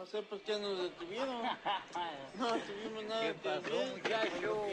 No sé por qué nos detuvieron. No tuvimos nada ¿Qué pasó, muchacho?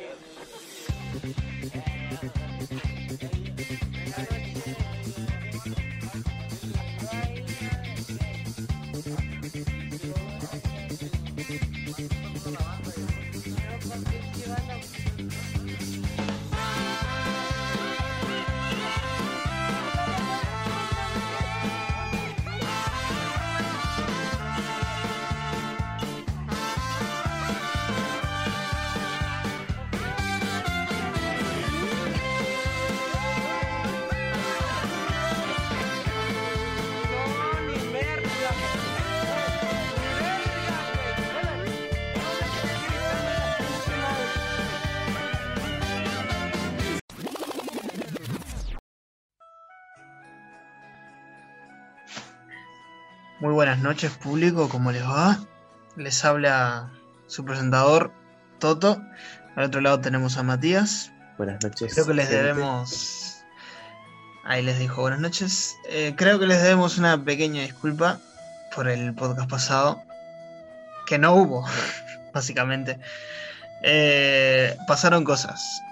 Buenas noches público, ¿cómo les va? Les habla su presentador Toto. Al otro lado tenemos a Matías. Buenas noches. Creo que les debemos... Ahí les dijo buenas noches. Eh, creo que les debemos una pequeña disculpa por el podcast pasado. Que no hubo, básicamente. Eh, pasaron cosas.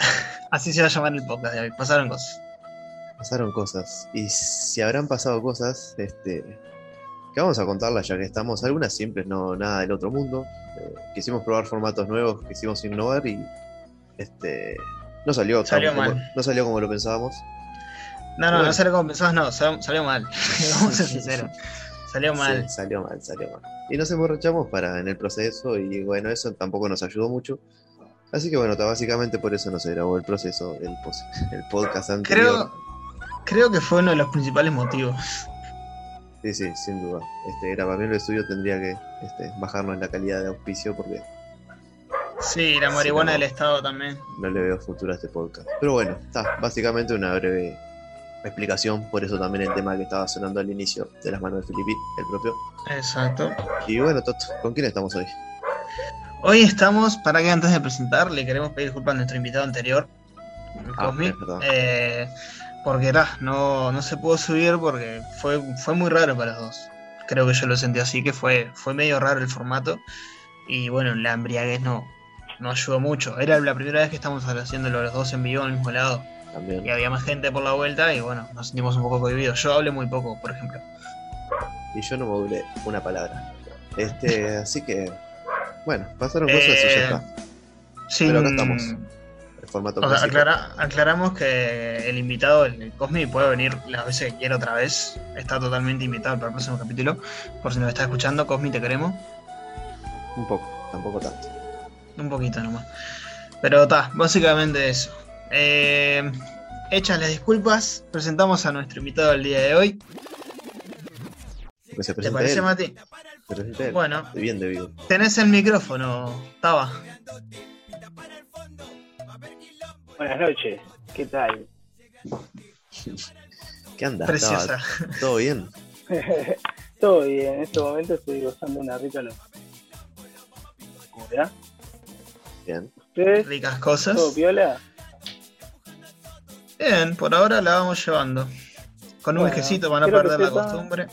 Así se va a llamar el podcast de hoy. Pasaron cosas. Pasaron cosas. Y si habrán pasado cosas, este. Que vamos a contarlas ya que estamos. Algunas simples, no nada del otro mundo. Eh, quisimos probar formatos nuevos, quisimos innovar y. Este. No salió, Salió como, mal. no salió como lo pensábamos. No, no, Bueno. no salió como pensabas, no, salió, salió mal. Vamos a ser sinceros. Salió mal. Sí, salió mal, salió mal. Y nos emborrachamos para en el proceso y bueno, eso tampoco nos ayudó mucho. Así que bueno, básicamente por eso no se grabó el proceso, el, el podcast anterior. Creo, creo que fue uno de los principales motivos. Sí, sí, sin duda. Este, grabar el estudio tendría que este, bajarnos en la calidad de auspicio porque Sí, la marihuana no. del Estado también. no le veo futuro a este podcast. Pero bueno, está, básicamente una breve explicación, por eso también el tema que estaba sonando al inicio de las manos de Filipe, el propio. Exacto. Y bueno, Toto, ¿con quién estamos hoy? Hoy estamos, para que antes de presentar, le queremos pedir disculpas a nuestro invitado anterior, Ah, Cosmi, es verdad. eh, porque ta, no, no se pudo subir porque fue, fue muy raro para los dos. Creo que yo lo sentí así, que fue, fue medio raro el formato. Y bueno, la embriaguez no, no ayudó mucho. Era la primera vez que estamos haciéndolo los dos en vivo en el mismo lado. También. y había más gente por la vuelta y bueno, nos sentimos un poco cohibidos. Yo hablé muy poco, por ejemplo. Y yo no modulé una palabra. Este, así que, bueno, pasaron cosas y ya Eh, está. Sin- Pero acá estamos. El formato o sea, principal. aclara- aclaramos que el invitado, el Cosmi, puede venir las veces que quiera otra vez. Está totalmente invitado para el próximo capítulo. Por si nos está escuchando, Cosmi, te queremos. Un poco, tampoco tanto. Un poquito nomás. Pero está, básicamente eso. Eh, hechas las disculpas, presentamos a nuestro invitado del día de hoy. Se ¿Te parece, él. Mati? Bueno, Bien debido. tenés el micrófono, Taba. Buenas noches, ¿qué tal? ¿Qué anda? Preciosa. ¿Estaba ¿Todo bien? Todo bien, en este momento estoy gozando una rica noche. ¿Cómo te va? Bien. ¿Ustedes? Ricas cosas. ¿Todo piola? Bien, por ahora la vamos llevando. Con un Bueno, whiskycito para no perder la sepa- costumbre.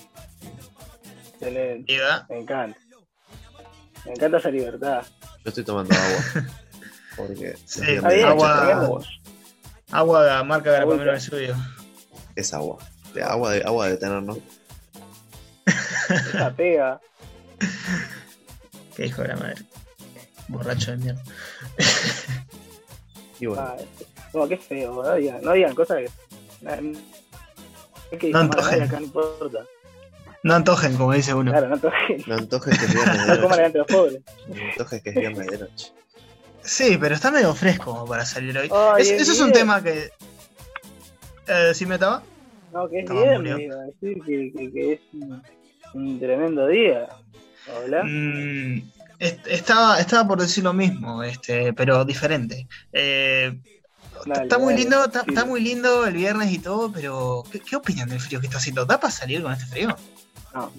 Excelente, me encanta. Me encanta esa libertad. Yo estoy tomando agua. Porque Sí, de agua- pero tenemos. Agua marca Garapamelo Agüita. del Estudio. es agua. De agua de agua de tener, ¿no? Esa pega. Qué hijo de la madre. Borracho de mierda. Y bueno, Ah, no, qué feo, no digan, no digan cosas que. Es que No antojen. acá no importa. No antojen, como dice uno. Claro, no antojen. no antojes que es viernes de No coman noche. delante de los pobres. No antojes que es viernes de noche. Sí, pero está medio fresco como para salir hoy. Ay, Es- es eso es un bien. tema que. Eh, ¿Sí me estaba? No, que es Estaba bien, murió. me iba a decir que, que, que es un, un tremendo día. Hola. Mm, est- estaba, estaba por decir lo mismo, este, pero diferente. Eh, Dale, está muy dale, lindo, está, sí. muy lindo el viernes y todo, pero ¿qué, qué opinan del frío que está haciendo? ¿Da para salir con este frío? No,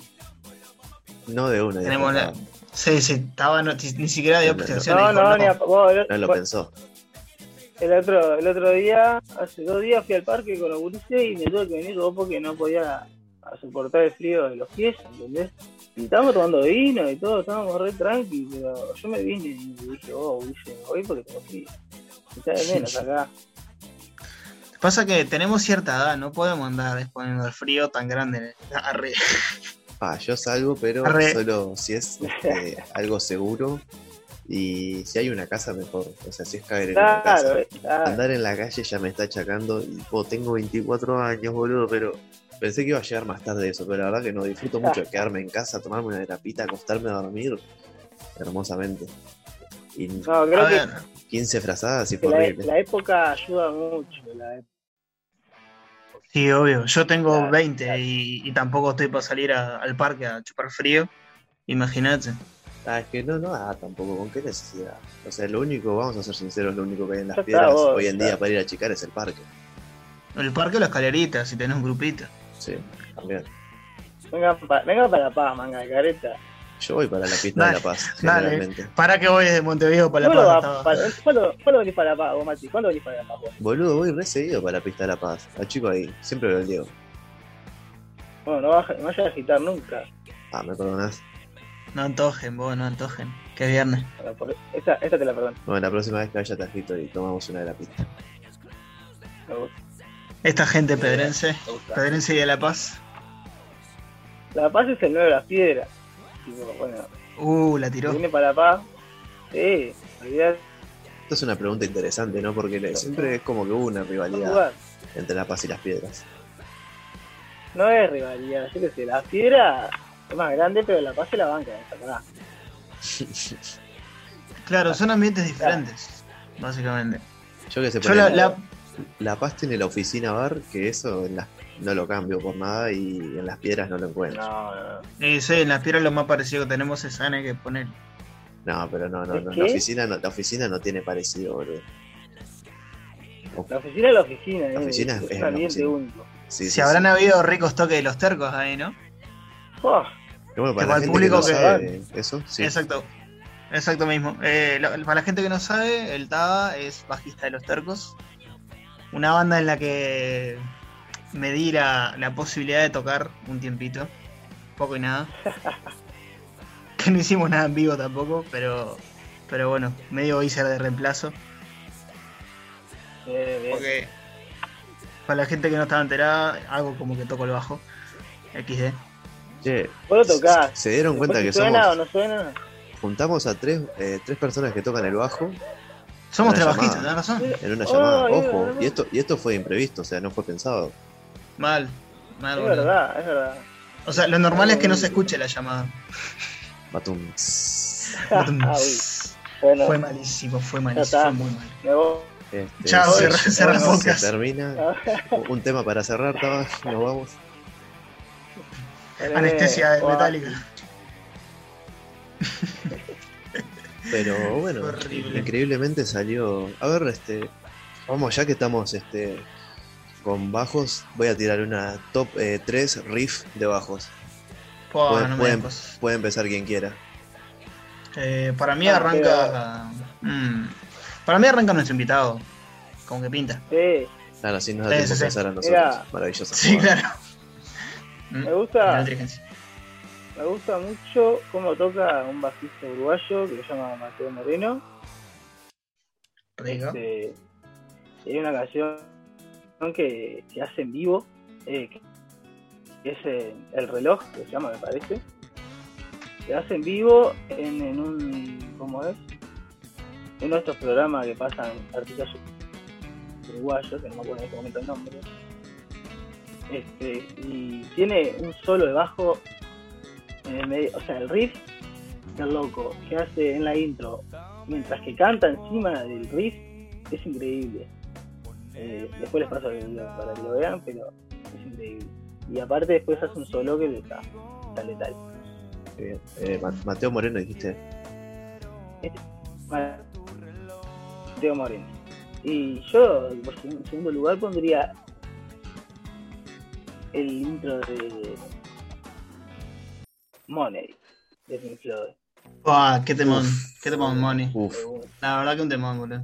No de una. Tenemos la- Sí, sí, estaba, no- ni siquiera dio No, no, presentación. no, no, ni a- vos, el, No lo vos- pensó. el otro, el otro día, hace dos días fui al parque con los gurises y me tuve que venir vos porque no podía soportar el frío de los pies, ¿entendés? Y estábamos tomando vino y todo, estábamos re tranqui, pero yo me vine y dije, oh, me voy porque tengo frío. Está de menos acá. Pasa que tenemos cierta edad, no podemos andar exponiendo el frío tan grande. Arre. Ah, yo salgo, pero Arre. solo si es este, algo seguro y si hay una casa mejor. O sea, si es caer en una casa. Claro, eh, claro. Andar en la calle ya me está achacando y oh, tengo 24 años, boludo, pero pensé que iba a llegar más tarde eso, pero la verdad que no disfruto mucho de quedarme en casa, tomarme una terapita, acostarme a dormir hermosamente. Y No, creo que ver, 15 frazadas y fue la, horrible. la época ayuda mucho. La época. Sí, obvio. Yo tengo Claro, 20 claro. y, y tampoco estoy para salir a- al parque a chupar frío. Imagínate. Ah, es que no, no, ah, tampoco, ¿con qué necesidad? O sea, lo único, vamos a ser sinceros, lo único que hay en las piedras vos, hoy en día para ir a chicar es el parque. El parque o la escalerita, si tenés un grupito. Sí, también. Venga, pa- venga para La Paz, manga de careta. Yo voy para la pista Dale, de La Paz, dale. generalmente. Para que voy desde Montevideo para La ¿Cuándo, Paz. va para- ¿cuándo, cuándo venís para La Paz, vos, Mati? ¿Cuándo venís para La Paz, vos? Boludo, voy re seguido para la pista de La Paz. Al chico ahí, siempre el Diego. Bueno, no, no vayas a agitar nunca. Ah, ¿me perdonás? No antojen, vos, no antojen. Que viernes. Esta, esta te la perdono. Bueno, la próxima vez que vaya te agito y tomamos una de la pista. Esta gente pedrense, pedrense y de La Paz. La Paz es el nuevo de las piedras. Tipo, bueno, Uh, la tiró. viene para La Paz. Sí, olvidar Esto es una pregunta interesante, ¿no? Porque le- siempre es como que hubo una rivalidad entre La Paz y las piedras. No es rivalidad, yo qué sé, la piedra es más grande, pero La Paz se la banca, acá. Claro, son ambientes diferentes, básicamente. Yo que sé, Yo por la, la- La Paz tiene la oficina bar, que eso en las- no lo cambio por nada y en las piedras no lo encuentro. No, no, no. eh, sí, en las piedras lo más parecido que tenemos es Ana que poner. No, pero no, no, ¿Es no. La oficina no, la oficina no tiene parecido, boludo. La oficina es la oficina, La eh, oficina es- es es un la ambiente oficina. único. Sí, si sí, habrán sí. habido ricos toques de los tercos ahí, ¿no? Oh, bueno, que para para el que público no que- sabe eso, sí. Exacto. Exacto mismo. Eh, lo- para la gente que no sabe, el Taba es bajista de los tercos. Una banda en la que me di la, la posibilidad de tocar un tiempito. Poco y nada. que no hicimos nada en vivo tampoco, pero pero bueno, medio hice de reemplazo. bien, bien. Porque para la gente que no estaba enterada, hago como que toco el bajo. XD. Che, lo tocás. ¿se dieron cuenta que suena somos, o no suena? juntamos a tres, eh, tres personas que tocan el bajo Somos tres bajistas, tenés razón. en una Oh, llamada? es Ojo, y esto, y esto fue imprevisto, o sea, no fue pensado. Mal. Mal, Es boludo. verdad, es verdad. O sea, lo normal es que no se escuche la llamada. Batum. Ah. Bueno, Fue malísimo, fue malísimo, fue muy mal. me voy. Este, Chao, se- cerra- cerra se podcast. termina. Un tema para cerrar, Taba, nos vamos. Anestesia de Buah. metálica. Pero bueno, Horrible. increíblemente salió. A ver, este. Vamos, ya que estamos este, con bajos, voy a tirar una top 3 riff de bajos. No cosas. Puede empezar quien quiera. Eh, para mí Ah, arranca. mm, para mí arranca nuestro invitado. Como que pinta. Sí, Claro, así nos da Sí, tiempo sí, pensar a nosotros. Mira. Maravilloso. Sí, claro. Mm, me gusta, me gusta mucho cómo toca un bajista uruguayo que se llama Mateo Moreno. Rico. Este, y hay una canción que se hace en vivo, eh, que es eh, El reloj, que se llama, me parece. Se hace en vivo en, un, ¿cómo es? Uno de estos programas que pasan artistas uruguayos, que no me acuerdo en este momento el nombre. Este, y tiene un solo de bajo en el medio, o sea, el riff del loco que hace en la intro mientras que canta encima del riff es increíble. Eh, después les paso el video para que lo vean, pero es increíble. Y aparte después hace un solo que le está, está letal. Bien. Eh, Ma- Mateo Moreno dijiste. Mateo Moreno. Y yo, por en segundo lugar, pondría el intro de Money, de Pink Floyd. Pua, qué temón. Uf. Qué temón, Money. Uf. La verdad que un temón, boludo.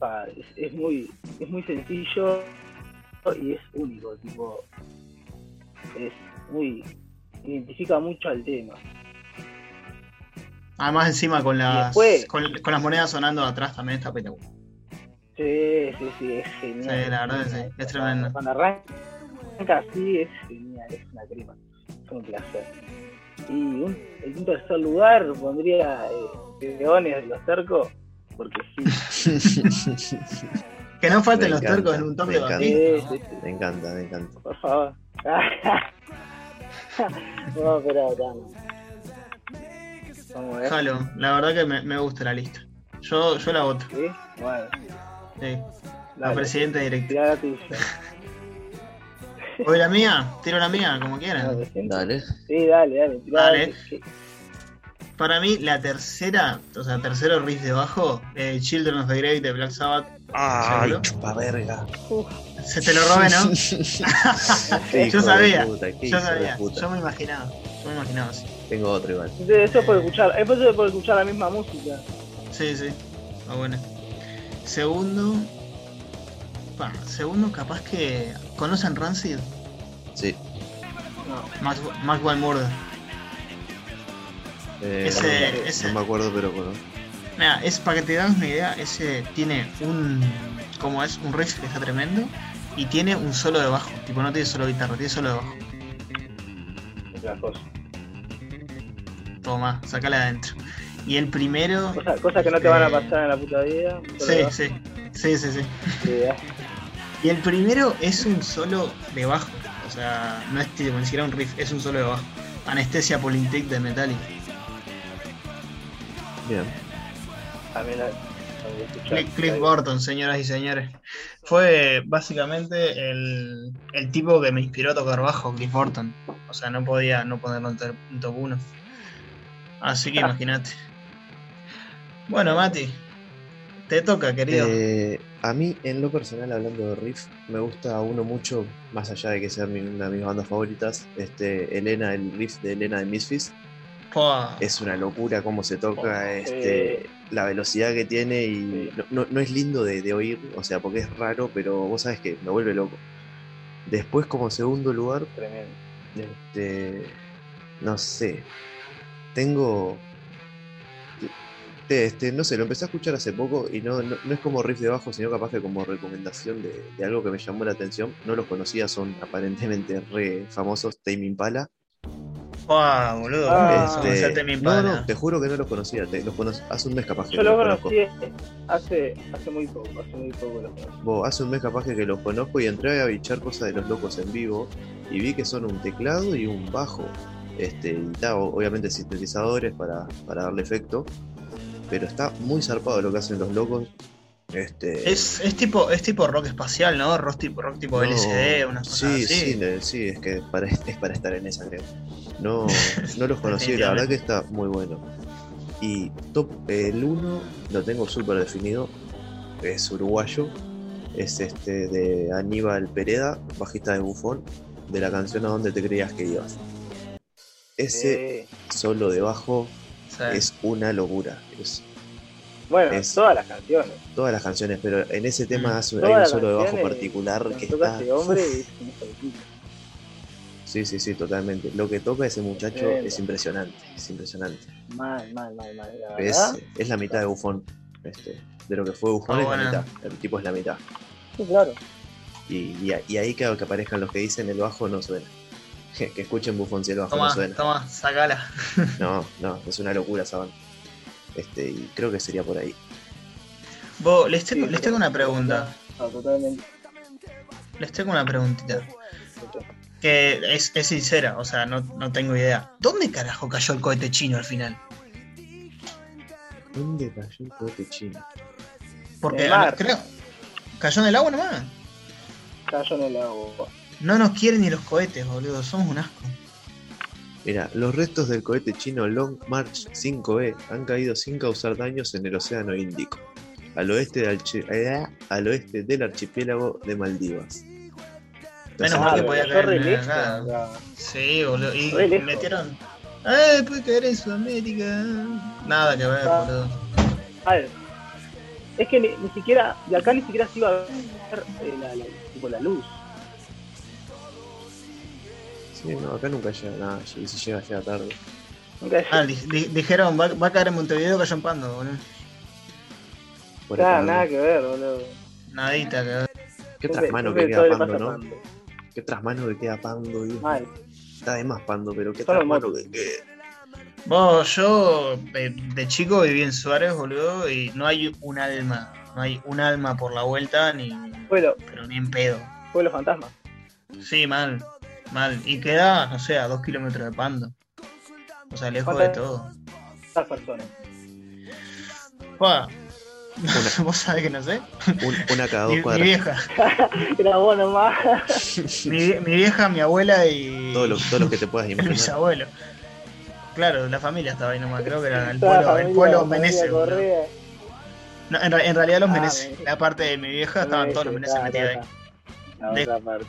Pa, es, es muy es muy sencillo y es único tipo es muy identifica mucho al tema. Además, encima con las, después- con, con las monedas sonando atrás también está espectacular. Sí, sí, sí, es genial. Sí, la verdad sí, es tremendo. Cuando arranca así es genial, es una crema, es un placer. Y un, en un tercer lugar pondría eh, Leones de los Tercos, porque sí, Que no falten Me los encanta, tercos en un top de. Batista. sí, sí, sí, Me encanta, me encanta. por favor. no, pero ya no. Vamos a ver. Jalo, la verdad que me, me gusta la lista. Yo, yo la voto. ¿Sí? Bueno, Sí. La dale, presidenta tuya. ¿Voy la mía? Tiro la mía, como quieran. Dale. Sí, dale, dale. Dale. Para mí, la tercera, o sea, tercero riff de bajo, eh, Children of the Grave de Black Sabbath. Ay, chupa verga. Se te lo robé, ¿no? Yo sabía, puta, yo sabía, puta. yo me imaginaba, yo me imaginaba, sí. Tengo otro igual. Eso es por escuchar, es por escuchar la misma música. Sí, sí, está bueno. Segundo, segundo capaz que, ¿conocen Rancid? Sí. No. Max, Maxwell Murder. Eh, Ese- no, ese. no me acuerdo, pero bueno. Mira, es para que te das una idea, ese tiene un, como es, un riff que está tremendo y tiene un solo de bajo, tipo no tiene solo guitarra, tiene solo de bajo. Otra cosa. Toma, sacala de adentro. Y el primero, Cosa, cosa que no te van a pasar en la puta vida. sí, sí, sí, sí, sí. Sí. Y el primero es un solo de bajo. O sea, no es tipo, ni siquiera un riff, es un solo de bajo. Anestesia Polintec de Metallica. Bien. También. Cliff, Cliff Burton, señoras y señores. Fue básicamente el, el tipo que me inspiró a tocar bajo, Cliff Burton. O sea, no podía no ponerlo en ter- en top 1. Así que imagínate. Bueno, Mati, te toca, querido. Eh, a mí, en lo personal, hablando de riff, me gusta uno mucho, más allá de que sea mi- una de mis bandas favoritas, este, Elena, el riff de Elena de Misfits. Pua. Es una locura cómo se toca, este, eh. la velocidad que tiene y Sí. no, no- no es lindo de, de oír, o sea, porque es raro, pero vos sabes que me vuelve loco. Después, como segundo lugar, Tremendo. este, no sé, tengo, te- este, no sé, lo empecé a escuchar hace poco y no, no, no es como riff de bajo, sino capaz que como recomendación de, de algo que me llamó la atención. No los conocía, son aparentemente re famosos, Tame Impala. Pua, boludo. Ah, ¿cómo Este, mi no, no, te juro que no los conocía, te- los cono- hace un mes capaz que Yo los conocí hace, hace muy poco, hace muy poco conocí. Hace un mes capaz que, los conozco y entré a bichar cosas de los locos en vivo y vi que son un teclado y un bajo. Este, y está, o- obviamente sintetizadores para, para darle efecto. Pero está muy zarpado lo que hacen los locos. Este, Es, es tipo es tipo rock espacial, ¿no? Rock tipo, rock tipo no, LCD, unas cosas sí, así. sí, le- sí, es que para, es para estar en esa, creo. No, no los conocí, la verdad que está muy bueno. Y top, el 1 lo tengo súper definido, es uruguayo, es este de Aníbal Pereda, bajista de Bufón, de la canción A dónde te creías que ibas. Ese Eh, solo de bajo Sí. es una locura. Es bueno, es- todas las canciones. todas las canciones, pero en ese tema Mm. hace- hay un solo de bajo particular que está. ese hombre puta. Sí, sí, sí, totalmente. Lo que toca ese muchacho Tremendo. es impresionante, es impresionante. Mal, mal, mal, mal. La Es, verdad. es la mitad de Bufón. Este, de lo que fue Bufón es bueno. la mitad. El tipo es la mitad. Sí, claro. Y, y, y ahí claro que aparezcan los que dicen el bajo no suena. Que escuchen Bufón si el bajo no suena. toma, sacala. No, no, es una locura esa banda. Este, y creo que sería por ahí. Vos, les, tengo, Sí, les tengo una pregunta. No, totalmente. Les tengo una preguntita. Que es, es sincera, o sea, no, no tengo idea. ¿Dónde carajo cayó el cohete chino al final? ¿Dónde cayó el cohete chino? Porque el mar. creo. ¿Cayó en el agua nomás? Cayó en el agua. No nos quieren ni los cohetes, boludo. Somos un asco. Mira, los restos del cohete chino Long March 5E han caído sin causar daños en el Océano Índico, al oeste, del archi- eh, al oeste del archipiélago de Maldivas. Menos mal que podía caer en acá. Sí, boludo. Y Re lejos. metieron. ¡Eh! Puede caer en Sudamérica. Nada que ver, Ah. boludo. A ver, es que ni, ni siquiera, de acá ni siquiera se iba a ver eh, la, la- tipo, la luz. Sí, no, acá nunca llega nada, y si llega, llega tarde. Nunca Ah, di- di- dijeron, va, va a caer en Montevideo cayó en Pando, boludo. Nada, nada que ver, boludo. Nadita, que Qué Siempre- trasmano siempre que queda Pando, ¿no? Pando. Qué trasmano que queda Pando, Dios. Mal. Está de más Pando, pero qué trasmano motos. que queda. Vos, yo eh, de chico viví en Suárez, boludo, y no hay un alma, no hay un alma por la vuelta, ni Pueblo, pero ni en pedo. pueblo fantasma. Sí, mal, mal. Y queda, no sé, a dos kilómetros de Pando. O sea, lejos de ¿Cuántas- todo. Estas personas. Fua. Vos sabés que no sé. Un- una cada Mi, dos mi cuadras. vieja, Era vos nomás. mi, mi vieja, mi abuela y, Todos los, todos los que te puedas y mis imaginar. abuelos. Claro, la familia estaba ahí nomás, creo que era el pueblo, el pueblo. Correa. No, en, en realidad los Ah, Menezes, Menezes. la parte de mi vieja estaban todos los Menezes Ah, metidos ahí. La De- otra parte.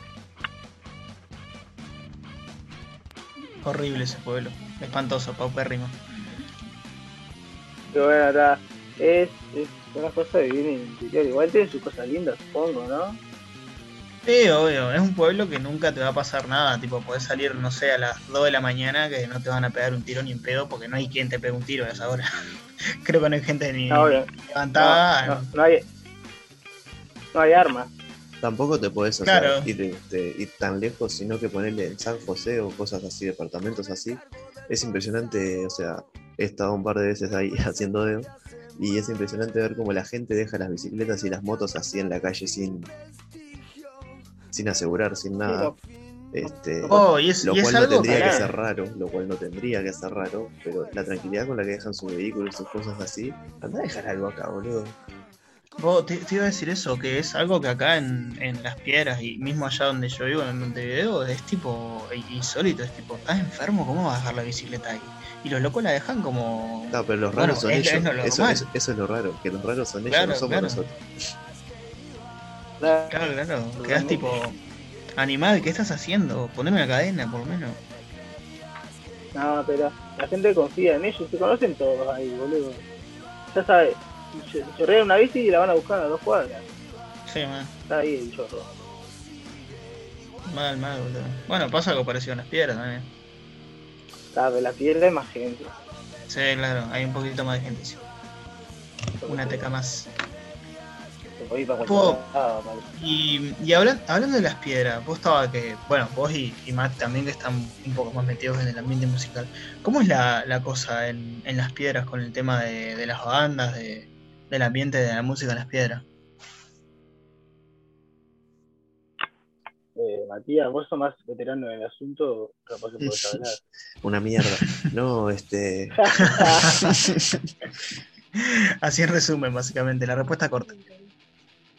Horrible ese pueblo, espantoso, paupérrimo. Pero bueno, acá es, es una cosa de vivir en el interior. Igual tiene sus cosas lindas, supongo, ¿no? Sí, obvio, es un pueblo que nunca te va a pasar nada, tipo, podés salir, no sé, a las 2 de la mañana que no te van a pegar un tiro ni en pedo porque no hay quien te pegue un tiro a esa hora. Creo que no hay gente ni No, levantada. No, no, no hay, no hay armas. Tampoco te podés o Claro. sea, ir, este, ir tan lejos, sino que ponerle en San José o cosas así, departamentos así. Es impresionante, o sea, he estado un par de veces ahí haciendo dedo y es impresionante ver cómo la gente deja las bicicletas y las motos así en la calle sin, sin asegurar, sin nada. Este, Oh, y es, lo y es cual no algo tendría que que- ser raro, lo cual no tendría que ser raro, pero la tranquilidad con la que dejan su vehículo y sus cosas así, anda a dejar algo acá, boludo. Vos, te, te iba a decir eso, que es algo que acá en, en Las Piedras y mismo allá donde yo vivo, en Montevideo, es tipo insólito, es tipo, ¿estás enfermo? ¿Cómo vas a dejar la bicicleta ahí? Y los locos la dejan como... No, pero los Bueno, raros son es- ellos. es lo eso, normal. eso- eso es lo raro, que los raros son ellos, Claro, no somos claro. nosotros. Claro, Claro, quedás tipo, animal, ¿qué estás haciendo? Poneme una cadena, por lo menos. No, pero la gente confía en ellos, se conocen todos ahí, boludo. Ya sabes, chorrean una bici y la van a buscar a dos cuadras. Sí, man, Está ahí el chorro. mal, mal, boludo. Bueno, pasa algo parecido en Las Piedras también. Claro, la piedra es más gente. Sí, claro, hay un poquito más de gente, sí. Una teca más. Se parece. Y, y hablan- hablando de las piedras, vos estaba que, bueno, vos y, y Matt también que están un poco más metidos en el ambiente musical. ¿Cómo es la, la cosa en, en las piedras con el tema de, de las bandas, de, del ambiente de la música en las piedras? Eh, Matías, vos sos más veterano en el asunto, capaz que podés hablar. Una mierda. No, este. Así en resumen, básicamente, la respuesta corta.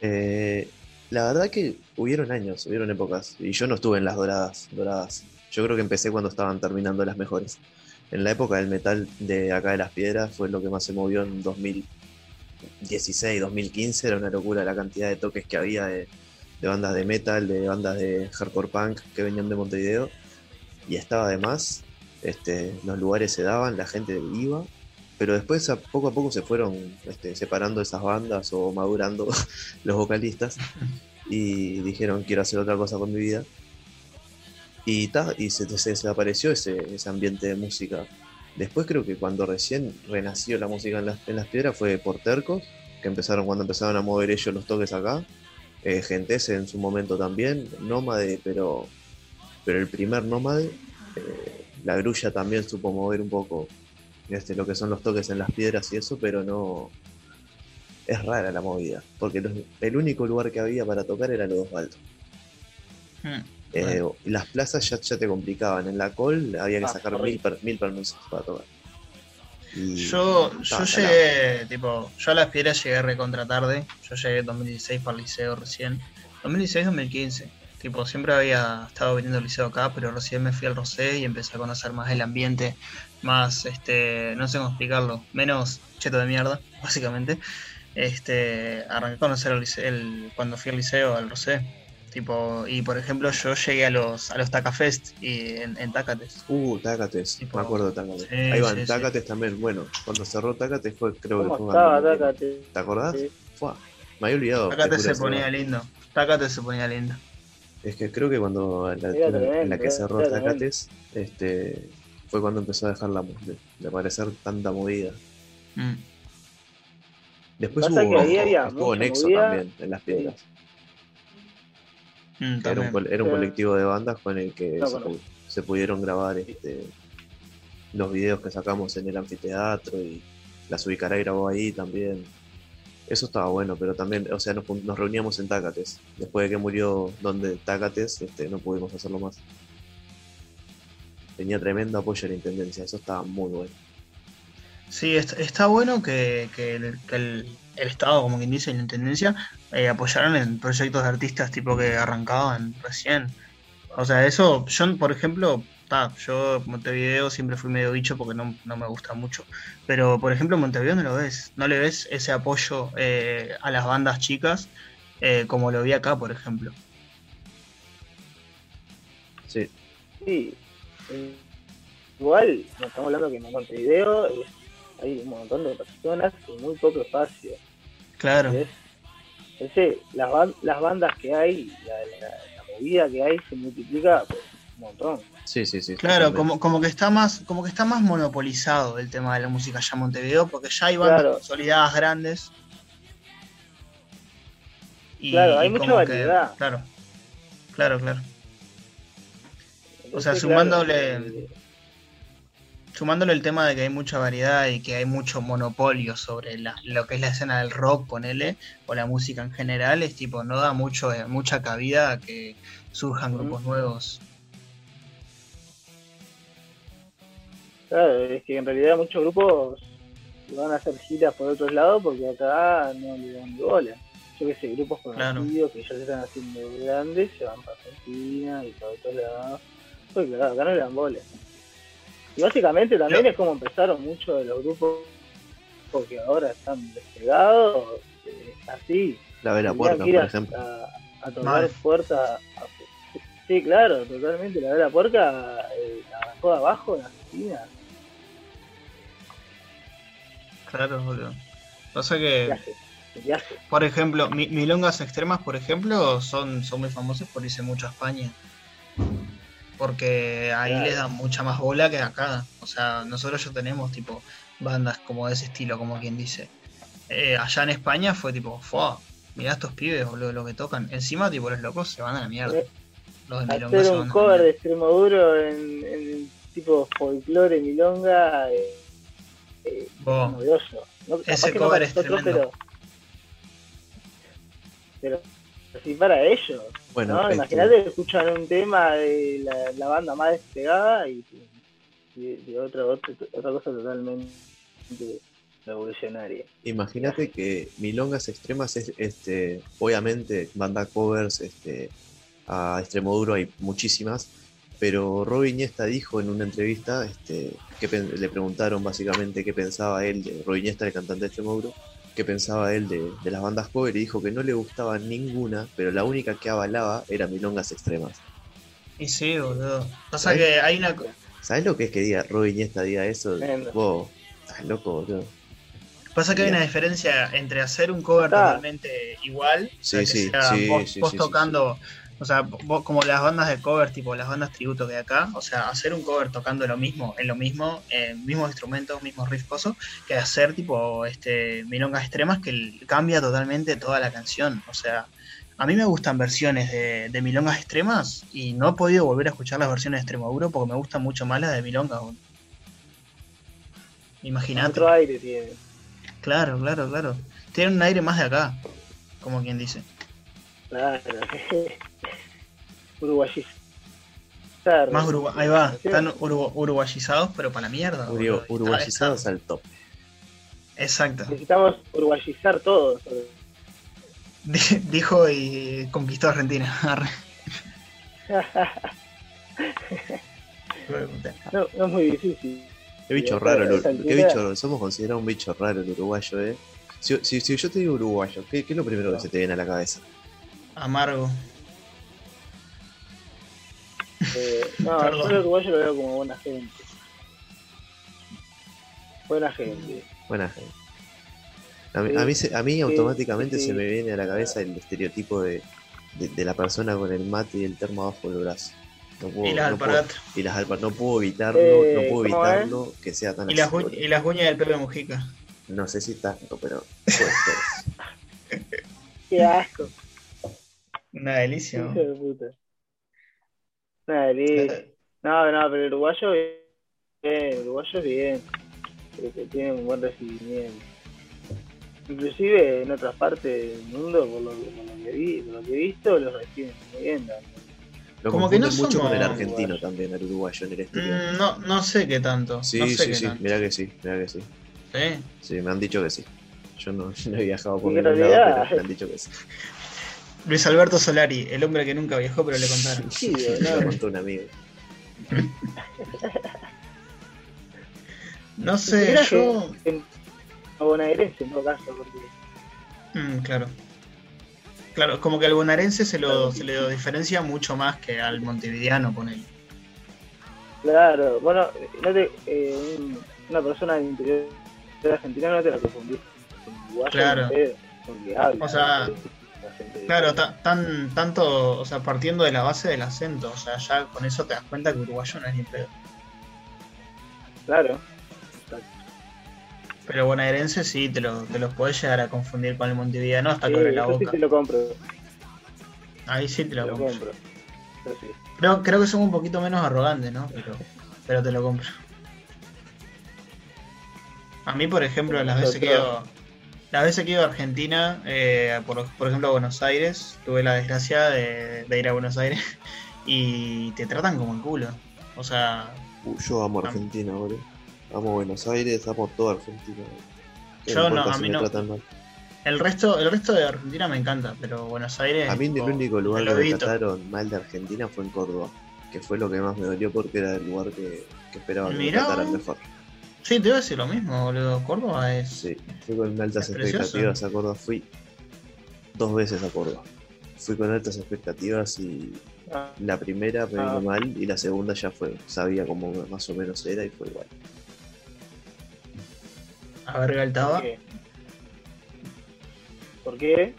eh, la verdad que hubieron años, hubieron épocas. Y yo no estuve en las doradas. doradas. Yo creo que empecé cuando estaban terminando las mejores. En la época del metal de acá de las piedras fue lo que más se movió en 2016, 2015. Era una locura la cantidad de toques que había de, bandas de metal, de bandas de hardcore punk que venían de Montevideo. Y estaba además, este, los lugares se daban, la gente iba. Pero después poco a poco se fueron este, separando esas bandas o madurando los vocalistas y dijeron quiero hacer otra cosa con mi vida. Y, ta, y se, se desapareció ese, ese ambiente de música. Después creo que cuando recién renació la música en las, en las piedras fue por Tercos, que empezaron cuando empezaron a mover ellos los toques acá. Eh, Gentese en su momento también, Nómade, pero, pero el primer Nómade, eh, la grulla también supo mover un poco este, lo que son los toques en las piedras y eso, pero no. Es rara la movida, porque el único lugar que había para tocar era los dos altos. Hmm. Eh, las plazas ya, ya te complicaban. En la col había que Ah, sacar mil, per- mil permisos para tocar. Y- Yo, ta, yo llegué, tipo, yo a las piedras llegué recontra tarde. Yo llegué en 2016 para el liceo recién. 2016-2015. Tipo, siempre había estado viniendo al liceo acá, pero recién me fui al Rosé y empecé a conocer más el ambiente, más, este, no sé cómo explicarlo, menos cheto de mierda, básicamente. Este, arranqué a conocer el, el- cuando fui al liceo, al Rosé. Tipo, y por ejemplo, yo llegué a los, a los Tacafest y en, en Tacates. Uh, Tácates, Tipo, me acuerdo de sí, Ahí van, sí, sí. Tácates también. Bueno, cuando cerró Tácates fue, creo que ¿Cómo fue estaba? ¿Te acordás? Sí. Fua, me había olvidado. Tácate te se ponía lindo. Tácate se ponía lindo. Es que creo que cuando la, en la que cerró. Tacates, este, fue cuando empezó a dejar la, de, de aparecer tanta movida. Mm. Después Pasa hubo, que había estuvo mucha Nexo movida. también en las piedras. Mm, Era un, era un Sí. colectivo de bandas con el que No, se, bueno. pu- se pudieron grabar este, los videos que sacamos en el anfiteatro y la Subicará grabó ahí también. Eso estaba bueno, pero también, o sea, nos, reuníamos en Tácates. Después de que murió donde Tácates, este, no pudimos hacerlo más. Tenía tremendo apoyo de la intendencia, eso estaba muy bueno. Sí, est- está bueno que, que el, Estado, como quien dice, y la Intendencia, eh, apoyaron en proyectos de artistas tipo que arrancaban recién. O sea, eso, yo, por ejemplo, ta, yo Montevideo siempre fui medio bicho porque no, no me gusta mucho. Pero, por ejemplo, Montevideo no lo ves. No le ves ese apoyo eh, a las bandas chicas eh, como lo vi acá, por ejemplo. Sí, Sí, eh, igual, estamos hablando que en Montevideo es- hay un montón de personas y muy poco espacio. Claro. Ese, las, ban- las bandas que hay, la, la- la movida que hay se multiplica por un montón. sí, sí, sí. Claro, como, como que está más, como que está más monopolizado el tema de la música allá en Montevideo, porque ya hay bandas Claro. consolidadas grandes. Y- Claro, hay mucha que- variedad. claro, claro, claro. O sea, Entonces, sumándole- claro, eh, Sumándole el tema de que hay mucha variedad y que hay mucho monopolio sobre la- lo que es la escena del rock, ponele, o la música en general, es tipo, no da mucho, eh, mucha cabida a que surjan grupos nuevos. Claro, es que en realidad muchos grupos van a hacer giras por otros lados porque acá no le dan bola. Yo que sé, grupos Claro. conocidos que ya se están haciendo grandes se van para Argentina y para otros lados. Porque claro, acá no le dan bola. Y básicamente también Yo- es como empezaron muchos de los grupos porque ahora están despegados, eh, así. La Vela Tendrían Puerca, que por a- ejemplo. A, a tocar Mal. puertas. a- Sí, claro, totalmente. La Vela Puerca eh, arrancó de abajo en Argentina. Claro, boludo. Pasa que, viaje, viaje. por ejemplo, mi- milongas extremas, por ejemplo, son, son muy famosos por irse mucho a España. Porque ahí Claro. les dan mucha más bola que acá. O sea, nosotros ya tenemos tipo bandas como de ese estilo, como quien dice. Eh, allá en España fue tipo, ¡fua! Mirá estos pibes, boludo, lo que tocan. Encima, tipo, los locos se van a la mierda. Eh, Los de milongas Hacer un cover de Extremoduro en, en tipo folclore milonga eh, eh, novedoso. No, capaz Ese no cover para es tremendo. pero, pero para ellos. Bueno, ¿no? este, Imagínate que escuchan un tema de la, la banda más despegada y de, de otra, otra, otra cosa totalmente revolucionaria. Imagínate que Milongas Extremas es, este, obviamente, banda covers este, a Extremoduro hay muchísimas, pero Robin Iniesta dijo en una entrevista, este, que le preguntaron básicamente qué pensaba él de Robin Iniesta, el cantante de Extremoduro, qué pensaba él de, de las bandas cover y dijo que no le gustaba ninguna, pero la única que avalaba era Milongas Extremas. Y sí, boludo. Pasa que hay una. ¿Sabes lo que es que diga Robin Iniesta diga eso? Tremendo. Vos, estás loco, boludo. Pasa que hay una diferencia entre hacer un cover totalmente igual, o sea, Sí, que sí, sea sí, vos, sí, vos sí, sí, tocando, o sea, vos- como las bandas de cover, tipo las bandas tributo que hay acá, o sea, hacer un cover tocando lo mismo, en lo mismo, eh, mismos instrumentos, mismos riff coso, que hacer tipo este milongas extremas que cambia totalmente toda la canción, o sea, a mí me gustan versiones de, de milongas extremas y no he podido volver a escuchar las versiones de Extremadura porque me gustan mucho más las de milongas. Imagínate. Otro aire tiene. Claro, claro, claro. Tiene un aire más de acá, como quien dice. Claro. Uruguayizar. Más urugu- Ahí va, están urugu- uruguayizados, pero para la mierda. Uruguayizados al top. Exacto. Necesitamos uruguayizar todo. Di- Dijo y conquistó Argentina. No, no es muy difícil. Qué bicho raro, el qué bicho, somos considerados un bicho raro el uruguayo, eh. Si, si- si yo te digo uruguayo, ¿qué, qué es lo primero que se te viene a la cabeza? Amargo. Eh, no, Perdón. yo el uruguayo lo veo como buena gente. Buena gente. Buena gente. A mí, Sí, a mí, se- a mí sí, automáticamente sí. se me viene a la cabeza el estereotipo de de, de la persona con el mate y el termo abajo del brazo. No puedo, Y las no puedo- y las no puedo evitarlo, Eh, no puedo evitarlo que sea tan Y las, y las uñas del Pepe Mujica. No sé si tanto, pero puede ser. Qué asco, Una delicia. hijo ¿no? de puta. Una delicia. No, no, pero el uruguayo bien, el uruguayo bien, creo que tiene un buen recibimiento. Inclusive en otras partes del mundo, por lo, por lo que, vi, por lo que he visto, lo reciben muy bien. Lo Como que no mucho con el somos argentino también, el uruguayo en el exterior. Mm, no, no sé qué tanto. sí, no sé sí, qué sí, tanto. mira que sí, mira que sí. Sí. Sí, me han dicho que sí. Yo no, no he viajado por ningún lado, pero me han dicho que sí. Luis Alberto Solari, el hombre que nunca viajó, pero le contaron. Sí, lo ¿no? contó un amigo. No sé, yo. en a bonaerense en todo caso, porque Mm, claro. Claro, como que al bonaerense se lo, se le diferencia mucho más que al montevideano, con él. Claro, bueno, no te, eh, un- una persona del interior de Argentina no te la confundís Claro. porque habla. O sea, la gente- Claro, ta- tan, tanto, o sea, partiendo de la base del acento, o sea, ya con eso te das cuenta que uruguayo no es ni pedo. Claro, Pero bonaerense sí, te, lo, te los podés llegar a confundir con el montevideano hasta sí, abre la eso sí boca. te lo compro, Ahí sí te te lo compro. compro. Eso sí. Creo, creo que son un poquito menos arrogantes, ¿no? Pero, pero te lo compro. A mí, por ejemplo, las veces que he ido, las veces que ido a Argentina, eh, por, por ejemplo a Buenos Aires, tuve la desgracia de, de ir a Buenos Aires y te tratan como el culo. O sea, Uh, yo amo Argentina, boludo. Amo Buenos Aires, amo toda Argentina. Yo no, a mí no. el resto, el resto de Argentina me encanta, pero Buenos Aires. A mí el único lugar que me trataron mal de Argentina fue en Córdoba, que fue lo que más me dolió porque era el lugar que, que esperaba que me trataran mejor. Sí, te iba a decir lo mismo, boludo. Córdoba es. Sí, fui con altas precioso. expectativas a Córdoba, fui dos veces a Córdoba. Fui con altas expectativas y Ah, la primera me vino Ah. mal y la segunda ya fue, sabía cómo más o menos era y fue igual. A ver, ¿por Galtaba. qué? ¿Por qué?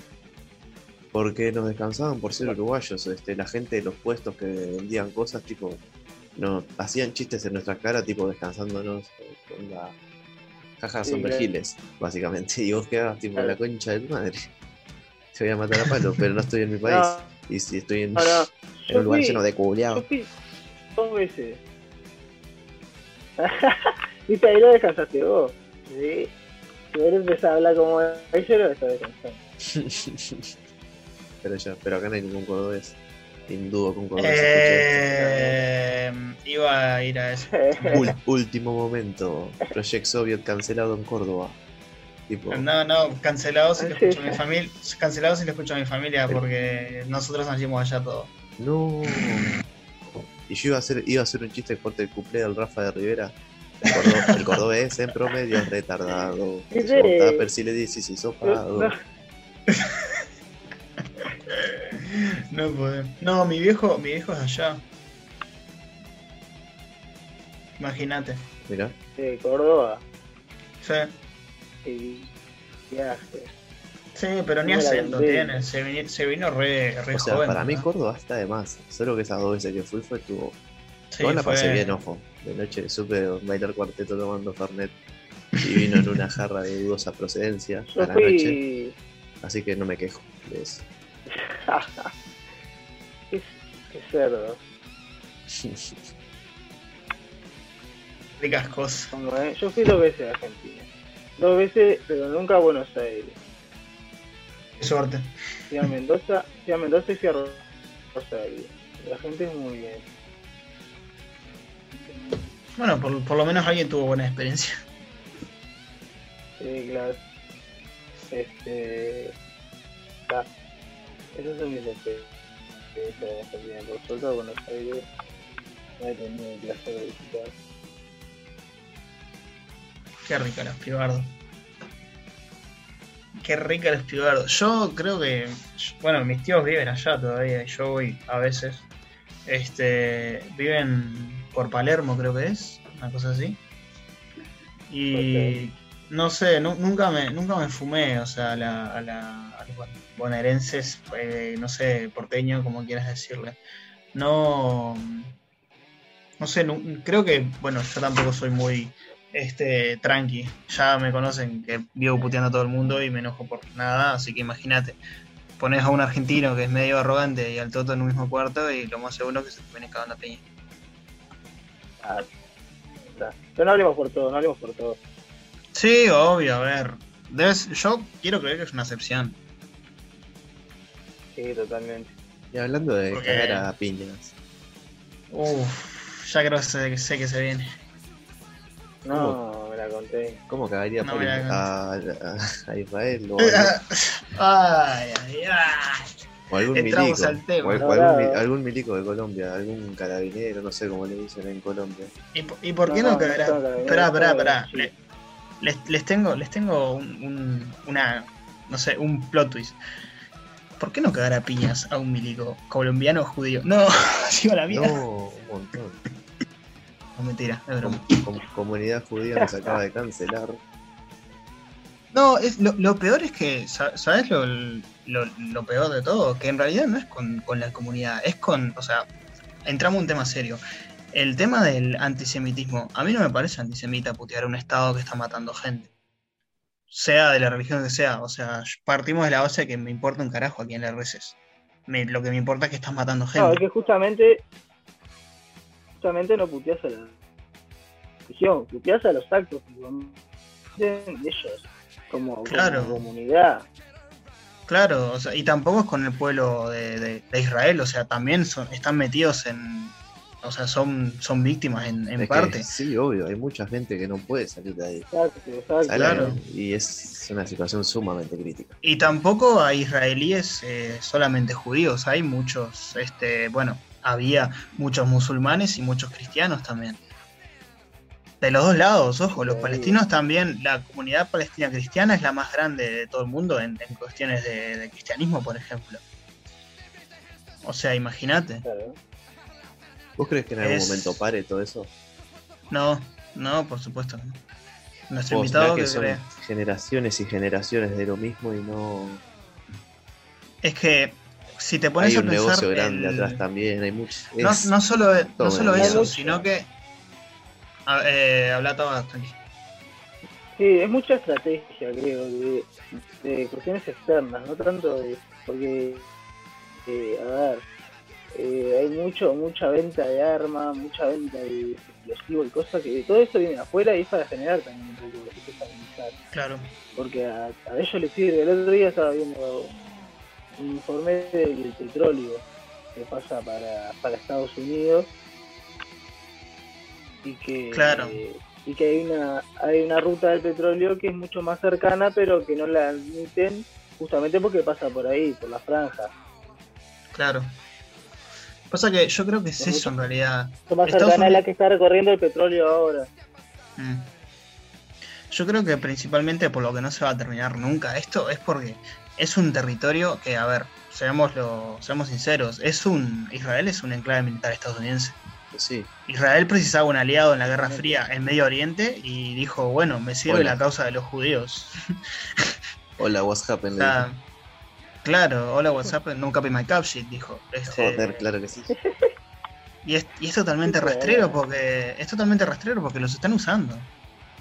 Porque nos descansaban por ser uruguayos, este, la gente de los puestos que vendían cosas, tipo, no, hacían chistes en nuestra cara, tipo, descansándonos eh, con la jaja Sí, son claro. giles, básicamente, y vos quedabas tipo Claro. la concha de tu madre. Te voy a matar a palo, pero no estoy en mi país. No, Y si estoy en, no, no. en Yo un lugar lleno de fui dos veces. Viste, ahí lo descansaste vos. Sí. Si vos empezás a hablar como ellos, lo descansando. pero ya, pero acá no hay ningún cordobés. Sin dudo con cordobés escuché Eh, iba a ir a eso. último momento, Project Soviet cancelado en Córdoba. Tipo, No, no, cancelado si lo escucho a mi familia. Cancelado si lo escucho a mi familia porque nosotros nacimos allá todos. No. Y yo iba a hacer, iba a hacer un chiste corte del cuplé del Rafa de Rivera. El, cordo- el cordobés en promedio es retardado. Tupper si le dices hisopado. No, No podemos. No, mi viejo, mi viejo es allá. Imagínate. Mira, de Córdoba. Sí. Y viaje. Sí, pero ni acento tiene. Se vino, se vino re, re o sea, joven. para mí. Córdoba está de más. Solo que esas dos veces que fui fue tuvo. Sí, la fue- pasé bien, ojo. De noche supe bailar cuarteto tomando Fernet. Y vino en una jarra de dudosa procedencia Yo a la noche. Así que no me quejo de eso. qué, qué cerdo. Ricas cosas. Eh, Yo fui dos veces a Argentina. Dos veces, pero nunca a Buenos Aires. Qué suerte. Fui a Mendoza, fui a Mendoza y fui a Rosario. La gente es muy bien. Bueno, por, por lo menos alguien tuvo buena experiencia. Sí, claro. Este. ah, Esas son mis experiencias de Argentina. Por suerte, a Buenos Aires no he tenido el placer de visitar. Qué rica los pibardos. Qué rica los pibardos. Yo creo que. Bueno, mis tíos viven allá todavía y yo voy a veces. Este. Viven por Palermo, creo que es. Una cosa así. Y. no sé, nu- nunca me, nunca me fumé, o sea, a, la, a, la- a los bonaerenses, eh, no sé, porteño, como quieras decirle. No, no sé, creo que, bueno, yo tampoco soy muy este tranqui. Ya me conocen que vivo puteando a todo el mundo y me enojo por nada, así que imagínate. Pones a un argentino que es medio arrogante y al Toto en un mismo cuarto y lo más seguro que se te viene cagando a piña. Ah. Pero no hablemos por todo, no hablemos por todo. Sí, obvio, a ver. Debes, yo quiero creer que es una excepción. Sí, totalmente. Y hablando de Porque- cagar a piñas, Uff, ya creo que sé, sé que se viene. No, me la conté. ¿cómo cagaría No, por- a, a- a Israel o, a- ay, ay, ay. o algún Entramos milico? al tema. o algún, milico de Colombia, algún carabinero, no sé cómo le dicen en Colombia. ¿Y, por- y por qué No, cagará? no, no, no, Les, les tengo, les tengo un, un- una, no sé, un plot twist. ¿Por qué no cagar a piñas a un milico colombiano o judío? No, sigo a la mierda. No. No, un montón. mentira, es broma. Com- com- comunidad judía nos acaba de cancelar. No, es, lo, lo peor es que, sa- ¿sabes lo, lo, lo peor de todo? Que en realidad no es con, con la comunidad, es con, o sea, entramos a un tema serio. El tema del antisemitismo, a mí no me parece antisemita putear a un Estado que está matando gente. Sea de la religión que sea, o sea, partimos de la base de que me importa un carajo a quién le reces. Me- lo que me importa es que estás matando No, es gente. que justamente, justamente no puteas a la religión, puteas a los actos cometen ellos, como, como Claro. comunidad. Claro, o sea, y tampoco es con el pueblo de, de- de Israel, o sea, también son, están metidos en, o sea, son, son víctimas en, en Es que parte. sí, obvio, hay mucha gente que no puede salir de ahí. Exacto, exacto. Sale, Claro. Y es una situación sumamente crítica. Y tampoco hay israelíes eh, solamente judíos, hay muchos, este, bueno, había muchos musulmanes y muchos cristianos también. De los dos lados, ojo, los Sí. palestinos también, la comunidad palestina cristiana es la más grande de todo el mundo en, en cuestiones de, de cristianismo, por ejemplo. O sea, imagínate. Claro. ¿Vos crees que en algún Es- momento pare todo eso? No, no, por supuesto no. Nuestro Vos invitado que que son cree. generaciones y generaciones de lo mismo y no... Es que si te pones Hay a un pensar. negocio grande el- atrás también, hay mucho... No, es- no solo, no todo solo eso, sino que. A- eh, habla todo, tranqui. Sí, es mucha estrategia, creo, de, de cuestiones externas, no tanto de. Porque, eh, a ver, eh, hay mucho mucha venta de armas, mucha venta de explosivos y cosas que todo eso viene afuera y es para generar también un poco estabilizar. Claro. Porque a, a ellos les sirve. El otro día estaba viendo un informe del petróleo que pasa para, para Estados Unidos y que Claro. y que hay una hay una ruta del petróleo que es mucho más cercana pero que no la admiten justamente porque pasa por ahí por la franja Claro. Pasa que yo creo que es eso en realidad. más cercana a Unidos- la que está recorriendo el petróleo ahora Mm. Yo creo que principalmente por lo que no se va a terminar nunca esto es porque es un territorio que, a ver, seámoslo, seamos sinceros, es un Israel es un enclave militar estadounidense. Sí, Israel precisaba un aliado en la Guerra Fría en Medio Oriente y dijo, bueno, me sirve Hola. la causa de los judíos. hola, what's happened? O sea, claro, hola WhatsApp, no copy my cap shit, dijo. Este, Joder, claro que sí. y, es, y es totalmente rastrero porque es totalmente rastrero porque los están usando.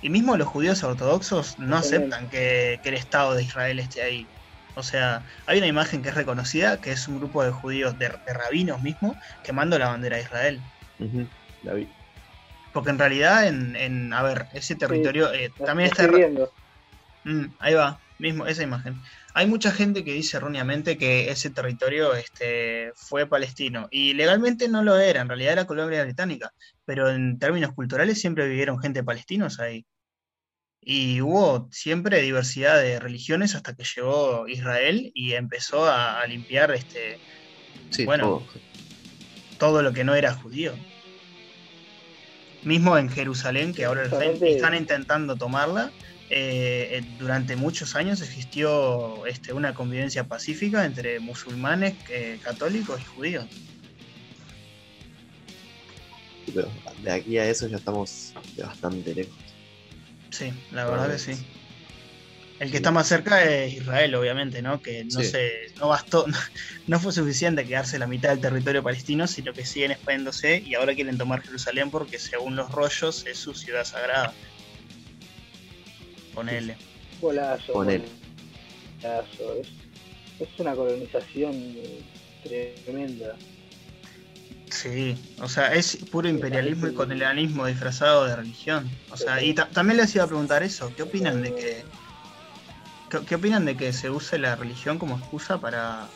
Y mismo los judíos ortodoxos no aceptan que, que el Estado de Israel esté ahí. O sea, hay una imagen que es reconocida, que es un grupo de judíos, de, de rabinos mismo, quemando la bandera de Israel. La vi. Porque en realidad, en, en a ver, ese territorio eh, también está... Mm, ahí va, mismo, esa imagen. Hay mucha gente que dice erróneamente que ese territorio este, fue palestino. Y legalmente no lo era, en realidad era colonia británica. Pero en términos culturales siempre vivieron gente palestinos ahí. Y hubo siempre diversidad de religiones hasta que llegó Israel y empezó a, a limpiar este, Sí, Bueno. todo. todo lo que no era judío. Mismo en Jerusalén, que ahora están intentando tomarla, eh, durante muchos años existió este, una convivencia pacífica entre musulmanes, eh, católicos y judíos. Pero de aquí a eso ya estamos de bastante lejos. Sí, la verdad que sí. El que está más cerca es Israel, obviamente, ¿no? Que no Sí. se, no bastó, no fue suficiente quedarse la mitad del territorio palestino, sino que siguen expandiéndose y ahora quieren tomar Jerusalén porque según los rollos es su ciudad sagrada. Ponele. Golazo. Ponele. golazo. Es, es una colonización tremenda. Sí, o sea, es puro imperialismo y colonialismo disfrazado de religión. O sea, y ta- también les iba a preguntar eso, ¿qué opinan de que qué, qué opinan de que se use la religión como excusa para,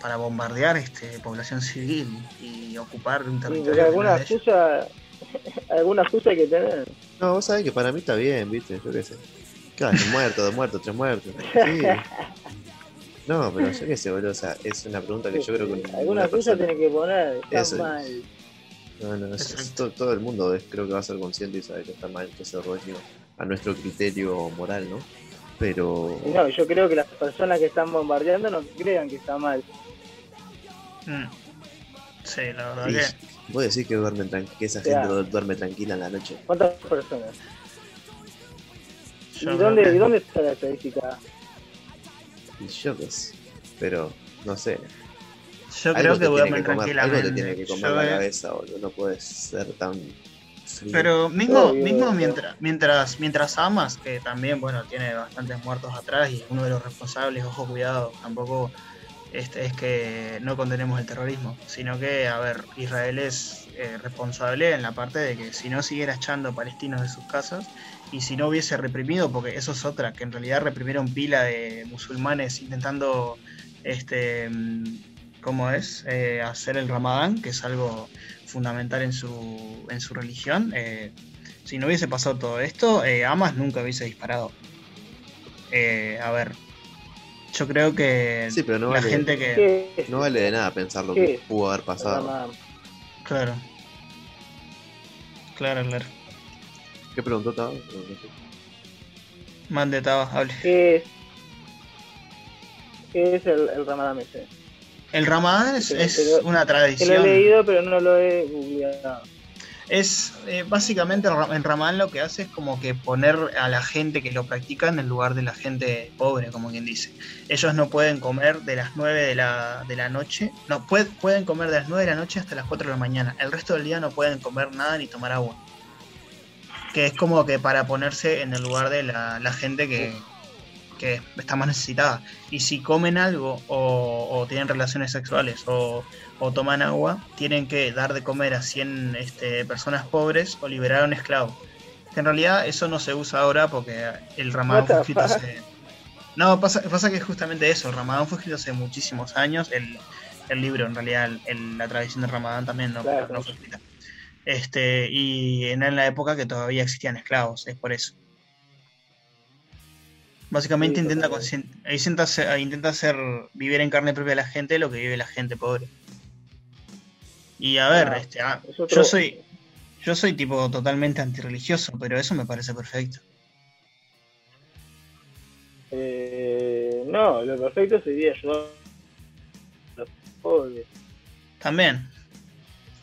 para bombardear este población civil y ocupar un Sí, territorio que alguna excusa, alguna excusa hay que tener. No, vos sabés que para mí está bien, viste, yo qué sé. Claro, un muerto, dos muertos, tres muertos. Sí. No, pero yo qué sé, boludo. O sea, es una pregunta que yo creo que. alguna persona- tiene que poner. Está Eso mal. No, no, es- es Exacto. to- todo el mundo es- creo que va a ser consciente y sabe que está mal que se rodee a nuestro criterio moral, ¿no? Pero. No, yo creo que las personas que están bombardeando no crean que está mal. Mm. Sí, la verdad y que vos decís que, duermen que esa O sea, gente du- duerme tranquila en la noche. ¿Cuántas personas? Yo ¿Y dónde, ¿Y dónde está la estadística? Y yo qué sé. Pero, no sé. yo algo creo que duermen que comer, algo tranquilamente. te tiene que comer Yo, la cabeza, boludo. No puedes ser tan. frío. Pero mismo, Obvio, mismo obvio. mientras, mientras, mientras amas, que también, bueno, tiene bastantes muertos atrás y uno de los responsables, ojo, cuidado, tampoco este, es que no condenemos el terrorismo, sino que, a ver, Israel es eh, responsable en la parte de que si no siguiera echando palestinos de sus casas y si no hubiese reprimido, porque eso es otra, que en realidad reprimieron pila de musulmanes intentando, este, mm, ¿cómo es? Eh, hacer el ramadán, que es algo fundamental en su, en su religión. eh, si no hubiese pasado todo esto, eh, Hamas nunca hubiese disparado. Eh, a ver, yo creo que Sí, pero no la vale, gente que... No vale de nada pensar lo ¿Qué que pudo haber pasado. Claro. Claro, claro. ¿Qué preguntó sé. Mande, Taba, hable. ¿Qué es? ¿Qué es el, el Ramadán ese? El Ramadán es, Pero- es pero- una Que lo he tradición. leído, pero no lo he googleado. Es eh, básicamente el el Ramadán lo que hace es como que poner a la gente que lo practica en el lugar de la gente pobre, como quien dice. Ellos no pueden comer de las 9 de la, de la noche, no pued- pueden comer de las 9 de la noche hasta las 4 de la mañana. El resto del día no pueden comer nada ni tomar agua. Que es como que para ponerse en el lugar de la, la gente que, que está más necesitada. Y si comen algo o, o tienen relaciones sexuales o, o toman agua, tienen que dar de comer a 100 este, personas pobres o liberar a un esclavo. Que en realidad eso no se usa ahora porque el Ramadán fue escrito hace... No, pasa, pasa que es justamente eso, el Ramadán fue escrito hace muchísimos años, el, el libro en realidad, el- el- la tradición del Ramadán también no, Claro. no fue escrita. Este, y en la época que todavía existían esclavos, es por eso. Básicamente Sí, intenta, intenta, hacer, intenta hacer vivir en carne propia la gente lo que vive la gente pobre. Y a ver, Ah, este, ah, yo soy yo soy tipo totalmente antirreligioso, pero eso me parece perfecto. Eh, no, lo perfecto sería ayudar a los pobres. También.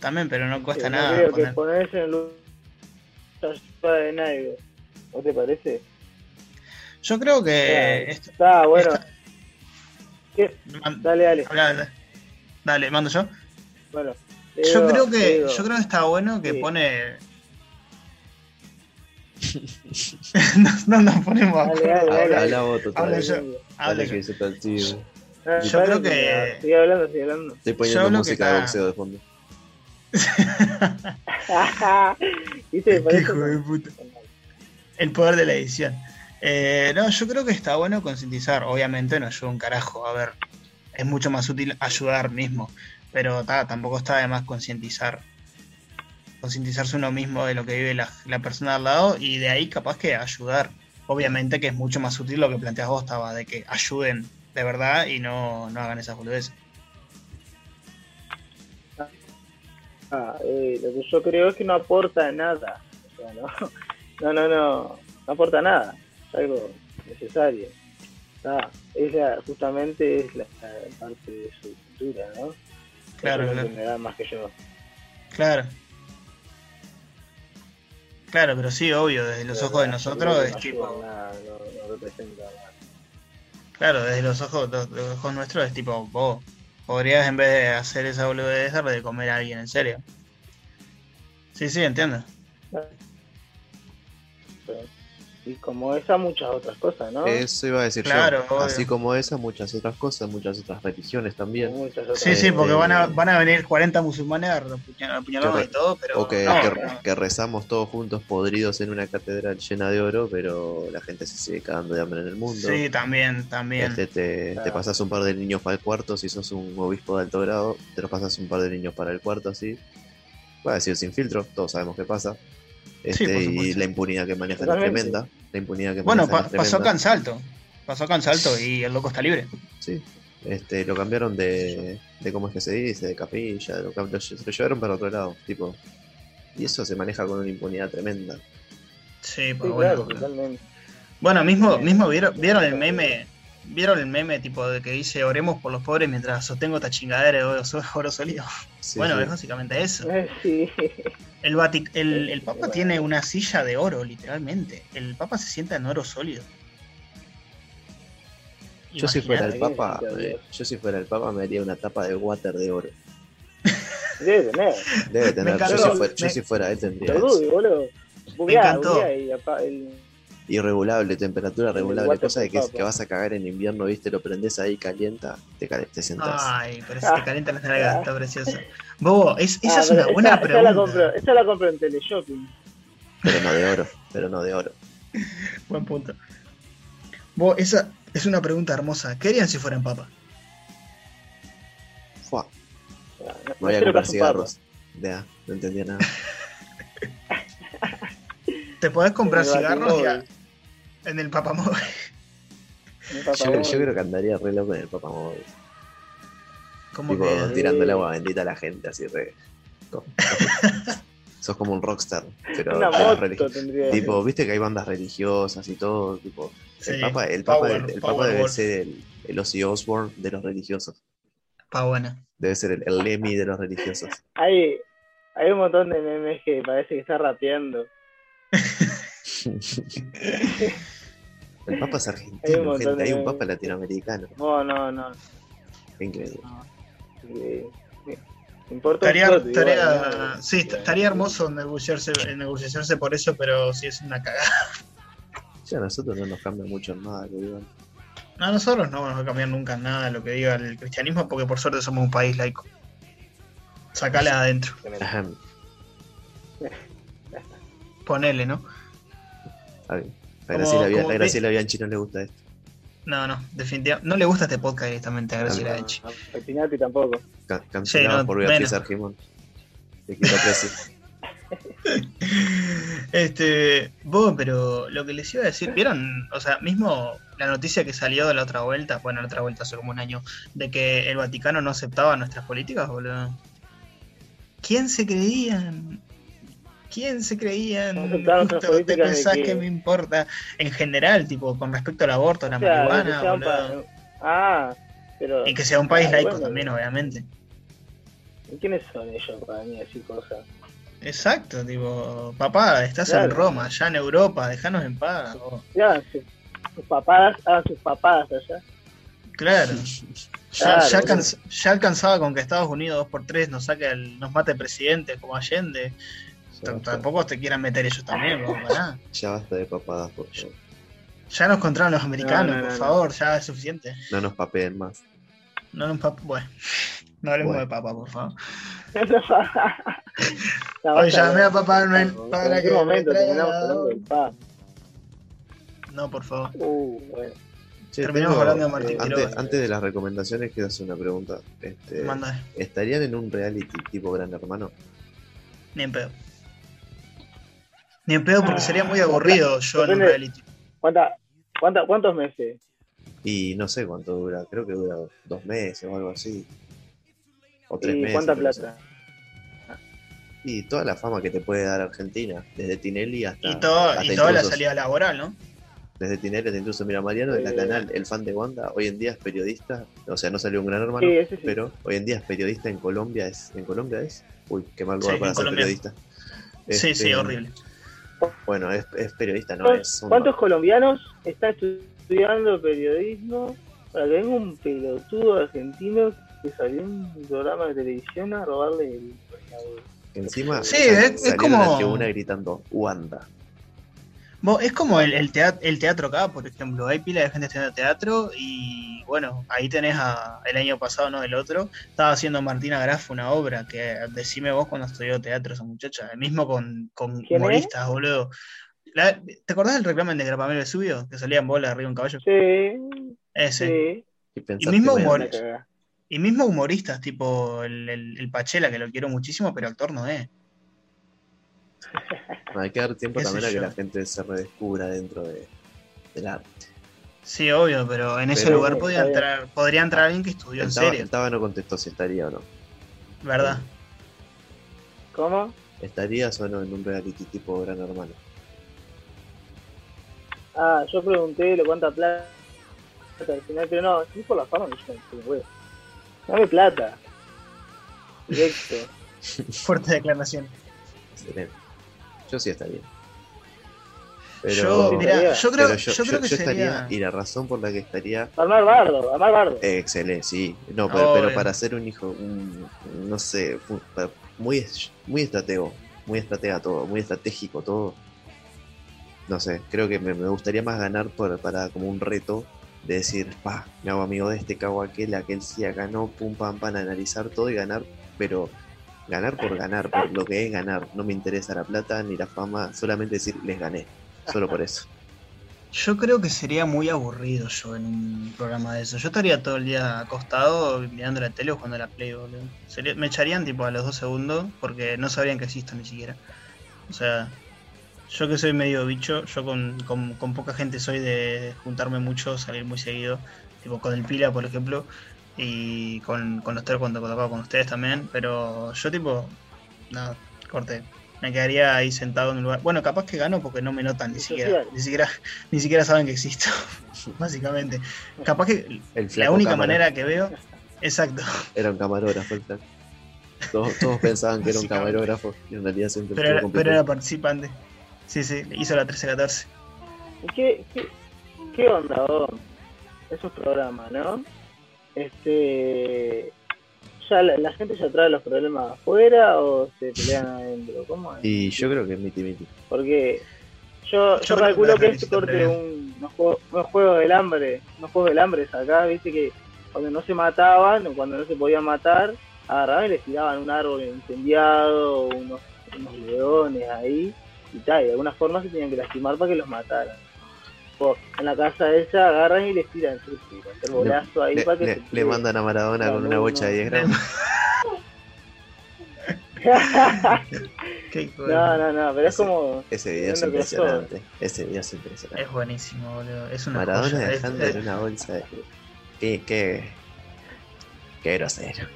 También, pero no cuesta Eh, no nada. que poner- ponerse en el lugar de nadie. ¿No te parece? Yo creo que esto- Está bueno. Dale, dale. dale. Dale, mando yo. Bueno. Yo creo que digo, yo creo que está bueno que Sí. pone nos, no nos ponemos a Dale, dale, dale. Habla, vos. Habla yo. Habla que yo. tío. No, Yo creo que- Sigue hablando, sigue hablando. Estoy Yo poniendo que música de boxeo de fondo. ¿Viste? Por Qué eso- hijo de puta. El poder de la edición. Eh, no, yo creo que está bueno concientizar. Obviamente no ayuda un carajo. A ver, es mucho más útil ayudar mismo. Pero ta, tampoco está de más concientizar. Concientizarse uno mismo de lo que vive la, la persona al lado y de ahí capaz que ayudar. Obviamente que es mucho más útil lo que planteas vos, Taba, de que ayuden de verdad y no, no hagan esas boludeces. Ah, eh, lo que yo creo es que no aporta nada. O sea, no, no, no, no, no aporta nada. Es algo necesario. Ah, es la, justamente es la, la parte de su cultura, ¿no? Claro, claro. más que yo. Claro. Claro, pero sí, obvio, desde los Pero ojos de no, nosotros no es tipo. nada, no, no representa nada. Claro, desde los ojos, los, los ojos nuestros es tipo, vos podrías en vez de hacer esa boludez de comer a alguien en serio. Sí, sí, entiendo. Y como esa, muchas otras cosas, ¿no? Eso iba a decir Claro, yo. obvio. Así como esa, muchas otras cosas, muchas otras religiones también. Muchas otras Sí, sí, porque Eh, van a, van a venir 40 musulmanes a apuñalar- apuñalarnos y todo, pero. O que, no, que- no. que rezamos todos juntos podridos en una catedral llena de oro, pero la gente se sigue cagando de hambre en el mundo. Sí, también, también. Este, te, te pasas un par de niños para el cuarto, si sos un obispo de alto grado, te los pasas un par de niños para el cuarto, así. Va a decir sin filtro, todos sabemos qué pasa. Este, y la impunidad que manejan es tremenda. La impunidad que Bueno, pa- pasó acá en. Salto. Pasó acá en Salto y el loco está libre. Sí. Este, lo cambiaron de, de cómo es que se dice, de capilla, lo, cam- lo- se lo llevaron para otro lado, tipo. Y eso se maneja con una impunidad tremenda. Sí, Sí, pues claro, bueno. Bueno, mismo, mismo vieron, vieron el meme, vieron el meme tipo de que dice oremos por los pobres mientras sostengo esta chingadera de oro, oro sólido. Sí, bueno, sí. es básicamente eso. Eh, Sí, El, Vatic- el, el Papa tiene una silla de oro, literalmente. El Papa se sienta en oro sólido. Yo si fuera el. Papa, eh, yo si fuera el Papa me haría una tapa de water de oro. debe tener. Debe tener, yo, si fuera, yo me- si fuera él tendría boludo. Bugueá, encantó. y apa- el- Irregulable, temperatura regulable, cosa de que, que vas a cagar en invierno, viste, lo prendes ahí, calienta, te, cal- te sentás. Ay, pero Ah. te calienta las nalgas, está precioso. Bobo, es- esa Ah, es una buena esa, esa la compro, pregunta. esa la compro en Teleshopping. Pero no de oro, pero no de oro. Buen punto. Bo, esa es una pregunta hermosa. ¿Qué harían si fueran papa? Fua, No, no me voy a comprar cigarros. Ya, no entendía nada. ¿Te podés comprar cigarros ya en el papamóvil? Yo, móvil. yo creo que andaría re loco en el Papa Móvil. Como Tipo, que tirando el agua bendita a la gente, así re. Sos como un rockstar, pero Una moto. Tipo, viste que hay bandas religiosas y todo, tipo. El Sí, Papa, el Papa, Power- el Papa debe ser el, el Ozzy Osbourne de los religiosos. pa buena. Debe ser el, el Lemmy de los religiosos. Hay, hay un montón de memes que parece que está rapeando. El Papa es Hay un argentino, gente. Hay un. Papa latinoamericano. No, no, no. Increíble. Eh, importa un Estaría, sí, est- estaría hermoso negociarse, negociarse por eso, pero sí es una cagada. Ya a nosotros no nos cambia mucho nada, lo digo. A nosotros no nos va a cambiar nunca nada lo que diga el cristianismo, porque por suerte somos un país laico. Sacale adentro, ponele, ¿no? A, como a Graciela Bianchi no le gusta esto. No, no, definitivamente. No le gusta este podcast directamente a Graciela Ah, Bianchi. A Pinati tampoco. Ca- Cancelado Sí, no, por Beatriz. Argimón. Te quiero. Este, vos, pero lo que les iba a decir, ¿vieron? O sea, mismo la noticia que salió de la otra vuelta, bueno, la otra vuelta hace como un año, de que el Vaticano no aceptaba nuestras políticas, boludo. ¿Quién se creían? ¿Quién se creían? Justo te pensás que- que me importa? En general, tipo, con respecto al aborto, a la O sea, marihuana, boludo. Ah, pero. Y que sea un país Ah, laico bueno. también, obviamente. ¿Y ¿Quiénes son ellos para mí decir cosas? Exacto, tipo, papá, estás en Claro. Roma, allá en Europa, déjanos en paz. Ya sus, sus papadas, hagan sus papadas allá. Claro. Ya, Claro, ya, alcanzaba con que Estados Unidos 2 por 3 nos saque el- nos mate el presidente como Allende. Tampoco te quieran meter ellos también, ya basta de papadas, por favor. Ya nos controlaron los americanos, No, no, por no, favor, ya es suficiente. No nos papeen más. No, nos pap- bueno, no hablemos Bueno. de papá, por favor. No, Hoy basta, llamé a. Papá Noel ¿En para qué que me momento traiga- terminamos hablando del pap? No, por favor. Uh, bueno. Che, Terminamos tengo- hablando de Martín eh. Antes, antes de las recomendaciones, quiero hacer una pregunta. Este, Manda, ¿Estarían en un reality tipo Gran Hermano? ni en pedo. Ni en pedo porque sería muy aburrido yo en un reality. ¿Cuánta, cuánta, ¿Cuántos meses? Y no sé cuánto dura, creo que dura dos meses o algo así. O tres ¿Y meses. cuánta plata? Y toda la fama que te puede dar Argentina, desde Tinelli hasta. Y, todo, hasta y toda la salida laboral, ¿no? Desde Tinelli hasta incluso Mira Mariano, en la Eh. canal El Fan de Wanda, hoy en día es periodista, o sea, no salió un gran hermano, Sí, ese sí. pero hoy en día es periodista en Colombia, es, ¿en Colombia es? Uy, qué mal lugar Sí, para ser Colombia. periodista. Sí, Este, sí, horrible. Bueno, es, es periodista, no ¿Cuántos, es. un- cuántos colombianos están estu- estudiando periodismo para que venga un pelotudo argentino que salió en un programa de televisión a robarle el Encima Sí, es- es salieron a como- tribuna gritando Wanda. Es como el, el, teatro, el teatro acá, por ejemplo. Hay pila de gente estudiando teatro y bueno, ahí tenés a, el año pasado, no el otro, estaba haciendo Martina Graf una obra que decime vos cuando estudió teatro esa muchacha, el mismo con, con ¿Quién es? humoristas, boludo. La- ¿Te acordás del reclamen de Grapamelo Vesubio? Que salía en bola arriba de un caballo. Sí, Ese. sí. Y, pensar mismo que, humor- Una cagada. Y mismo humoristas, tipo el, el, el Pachela, que lo quiero muchísimo, pero actor no es. Hay que dar tiempo también a que yo. la gente se redescubra dentro de, del arte. Sí, obvio, pero en ese Pero- lugar podía Está bien. entrar, podría entrar alguien que estudió en El serio, el Taba no contestó si estaría o no. ¿verdad? ¿Cómo? ¿Estarías o no en un reality tipo Gran Hermano? Ah, yo pregunté lo cuánta plata al final, pero no, es por la fama, yo. Dame plata. Directo. Fuerte declaración. Excelente. Yo sí estaría. Pero, yo, creo, pero yo, creo que estaría, sería. y la razón por la que estaría Armar bardo, armar bardo. Excelente, sí. No, pero, pero para ser un hijo, un, no sé, muy, es- muy estratego, muy estratega todo, muy estratégico todo. No sé, creo que me, me gustaría más ganar por, para como un reto de decir, pa, me hago amigo de este, cago aquel, aquel sí, acá no, pum, pam, pam, analizar todo y ganar, pero ganar por ganar, por lo que es ganar. No me interesa la plata ni la fama, solamente decir, les gané, solo por eso. Yo creo que sería muy aburrido yo en un programa de eso. Yo estaría todo el día acostado mirando la tele o jugando a la Play, boludo. Me echarían tipo a los dos segundos porque no sabrían que existo ni siquiera. O sea, yo que soy medio bicho, yo con, con- con poca gente soy de juntarme mucho, salir muy seguido. Tipo con el Pila, por ejemplo, y con, con los tres cuando tocaba con ustedes también. Pero yo tipo, no, corte. Me quedaría ahí sentado en un lugar. Bueno, capaz que gano porque no me notan ni siquiera. Ni siquiera, ni siquiera saben que existo. Básicamente. Capaz que El la única cámara. manera que veo. Exacto. Era un camarógrafo el flaco. Todos, todos pensaban que era un camarógrafo y en realidad siempre Pero era, compitiendo. pero era participante. Sí, sí, hizo la 13-14. ¿Y qué, qué, qué onda, vos? Esos programas, ¿no? Este. ¿Ya la, la gente ya trae los problemas afuera o se pelean adentro? ¿Cómo es? Y yo creo que es miti miti. Porque yo, Yo calculo que este corte un, unos, juegos, unos juegos del hambre, unos juegos del hambre acá, viste que cuando no se mataban o cuando no se podían matar, agarraban y les tiraban un árbol incendiado, o unos, unos leones ahí, y tal, y de alguna forma se tenían que lastimar para que los mataran. En la casa esa agarran y les tiran hacer bolazo ahí Le, para que le- se le mandan a Maradona con una bocha de 10 gramos. No, no, no, pero es Ese- como. Ese video es impresionante. Ese video es impresionante. Es buenísimo, boludo. Es una Maradona joya. Dejando es- en una bolsa de. Qué, qué, qué grosero.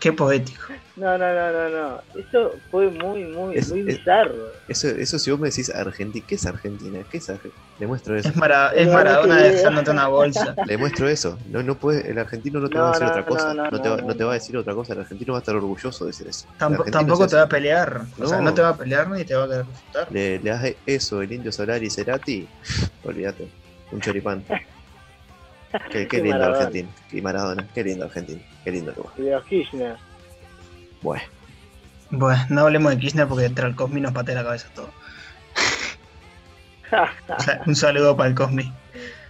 Qué poético. No, no, no, no, no. Eso fue muy, muy, Es- muy es- bizarro. Eso, eso si vos me decís Argentina, ¿qué es Argentina? ¿Qué es Argentina? Le muestro eso. Es, Mara- es Maradona dejándote una bolsa. Le muestro eso. No, no puede, el argentino no te No, va a decir no, otra cosa. no, No, no, te va, no, no te va a decir otra cosa. El argentino va a estar orgulloso de decir eso. Tampoco es te va a pelear. O sea, No. te va a pelear ni te va a querer refutar. Le, le das eso, el indio Solari y Cerati, olvídate. Un choripán. Qué, qué Qué lindo. Argentina. Y Maradona. Qué lindo Argentina. Qué lindo lugar. Y de los Kirchner. Bueno, Bueno, no hablemos de Kirchner porque entre el Cosmi nos patea la cabeza todo. O sea, un saludo para el Cosmi.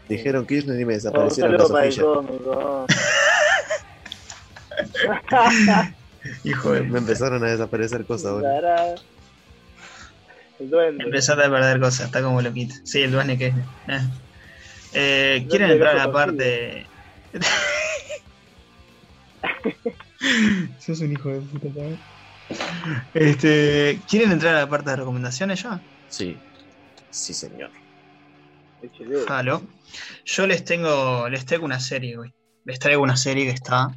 dijeron Kirchner y me desaparecieron las saludo para el hojillas. Hijo de Me empezaron a desaparecer cosas ahora. El duende. Empezaste a perder cosas, está como loquito. Sí, el Duane Kirchner. Eh. Eh, ¿Quieren Duende entrar a la parte? Sos un hijo de puta. Este, ¿Quieren entrar a la parte de recomendaciones ya? Sí. Sí, señor. Halo. Yo les tengo, les traigo una serie, güey. Les traigo una serie que está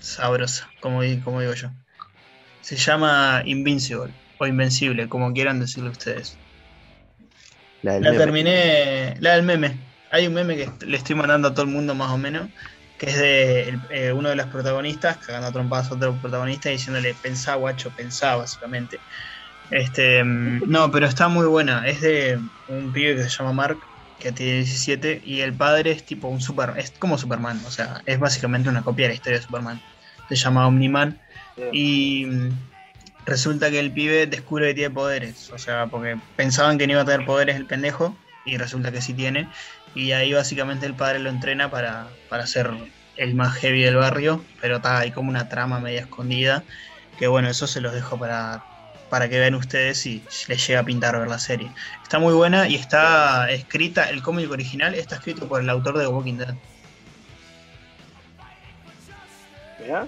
sabrosa, como, como digo yo. Se llama Invincible o Invencible, como quieran decirlo ustedes. La del La meme. terminé, la del meme. Hay un meme que le estoy mandando a todo el mundo más o menos, que es de el- eh, uno de los protagonistas, cagando a trompadas a otro protagonista y diciéndole, pensá, guacho, pensá, básicamente. Este, mm, no, pero está muy buena. Es de un pibe que se llama Mark, que tiene 17, y el padre es tipo un super, es como Superman, o sea, es básicamente una copia de la historia de Superman. Se llama Omniman y mm, resulta que el pibe descubre que tiene poderes, o sea, porque pensaban que no iba a tener poderes el pendejo y resulta que sí tiene. Y ahí básicamente el padre lo entrena para, para ser el más heavy del barrio, pero está ahí como una trama media escondida, que bueno, eso se los dejo para, para que vean ustedes si les llega a pintar ver la serie. Está muy buena y está escrita, el cómic original está escrito por el autor de The Walking Dead. ¿Mirá?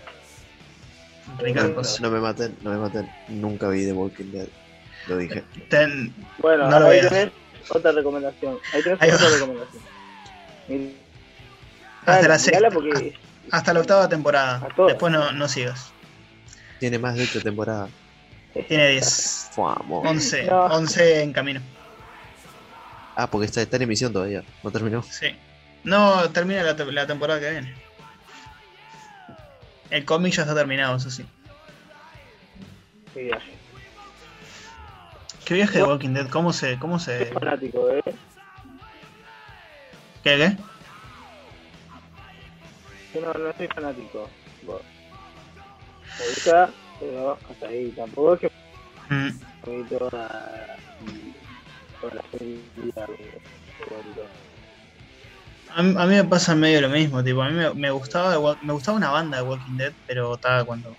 Ricardo. No me maten, no me maten. Nunca vi The Walking Dead. Lo dije. Ten- Bueno, No lo ahí veas. Otra recomendación. Ahí tenés Ahí otra recomendación. Hasta la sexta, porque hasta la octava temporada. Después no, no sigas. Tiene más de 8 temporadas. Tiene 10. Fuamo. 11, No. 11 en camino. Ah, porque está, está en emisión todavía. No terminó. Sí. No, termina la, la temporada que viene. El cómic ya está terminado, eso sí. qué viaje. ¿Qué viaje de Walking Dead? ¿Cómo se.? ¿Cómo se.? Fanático, ¿eh? ¿Qué? qué? Yo no, no soy fanático. Vos. Me gusta, pero hasta ahí. Tampoco es que Mm, me toda, toda la favorito. A, mí- a mí me pasa medio lo mismo, tipo, a mí me, me gustaba me gustaba una banda de Walking Dead, pero estaba cuando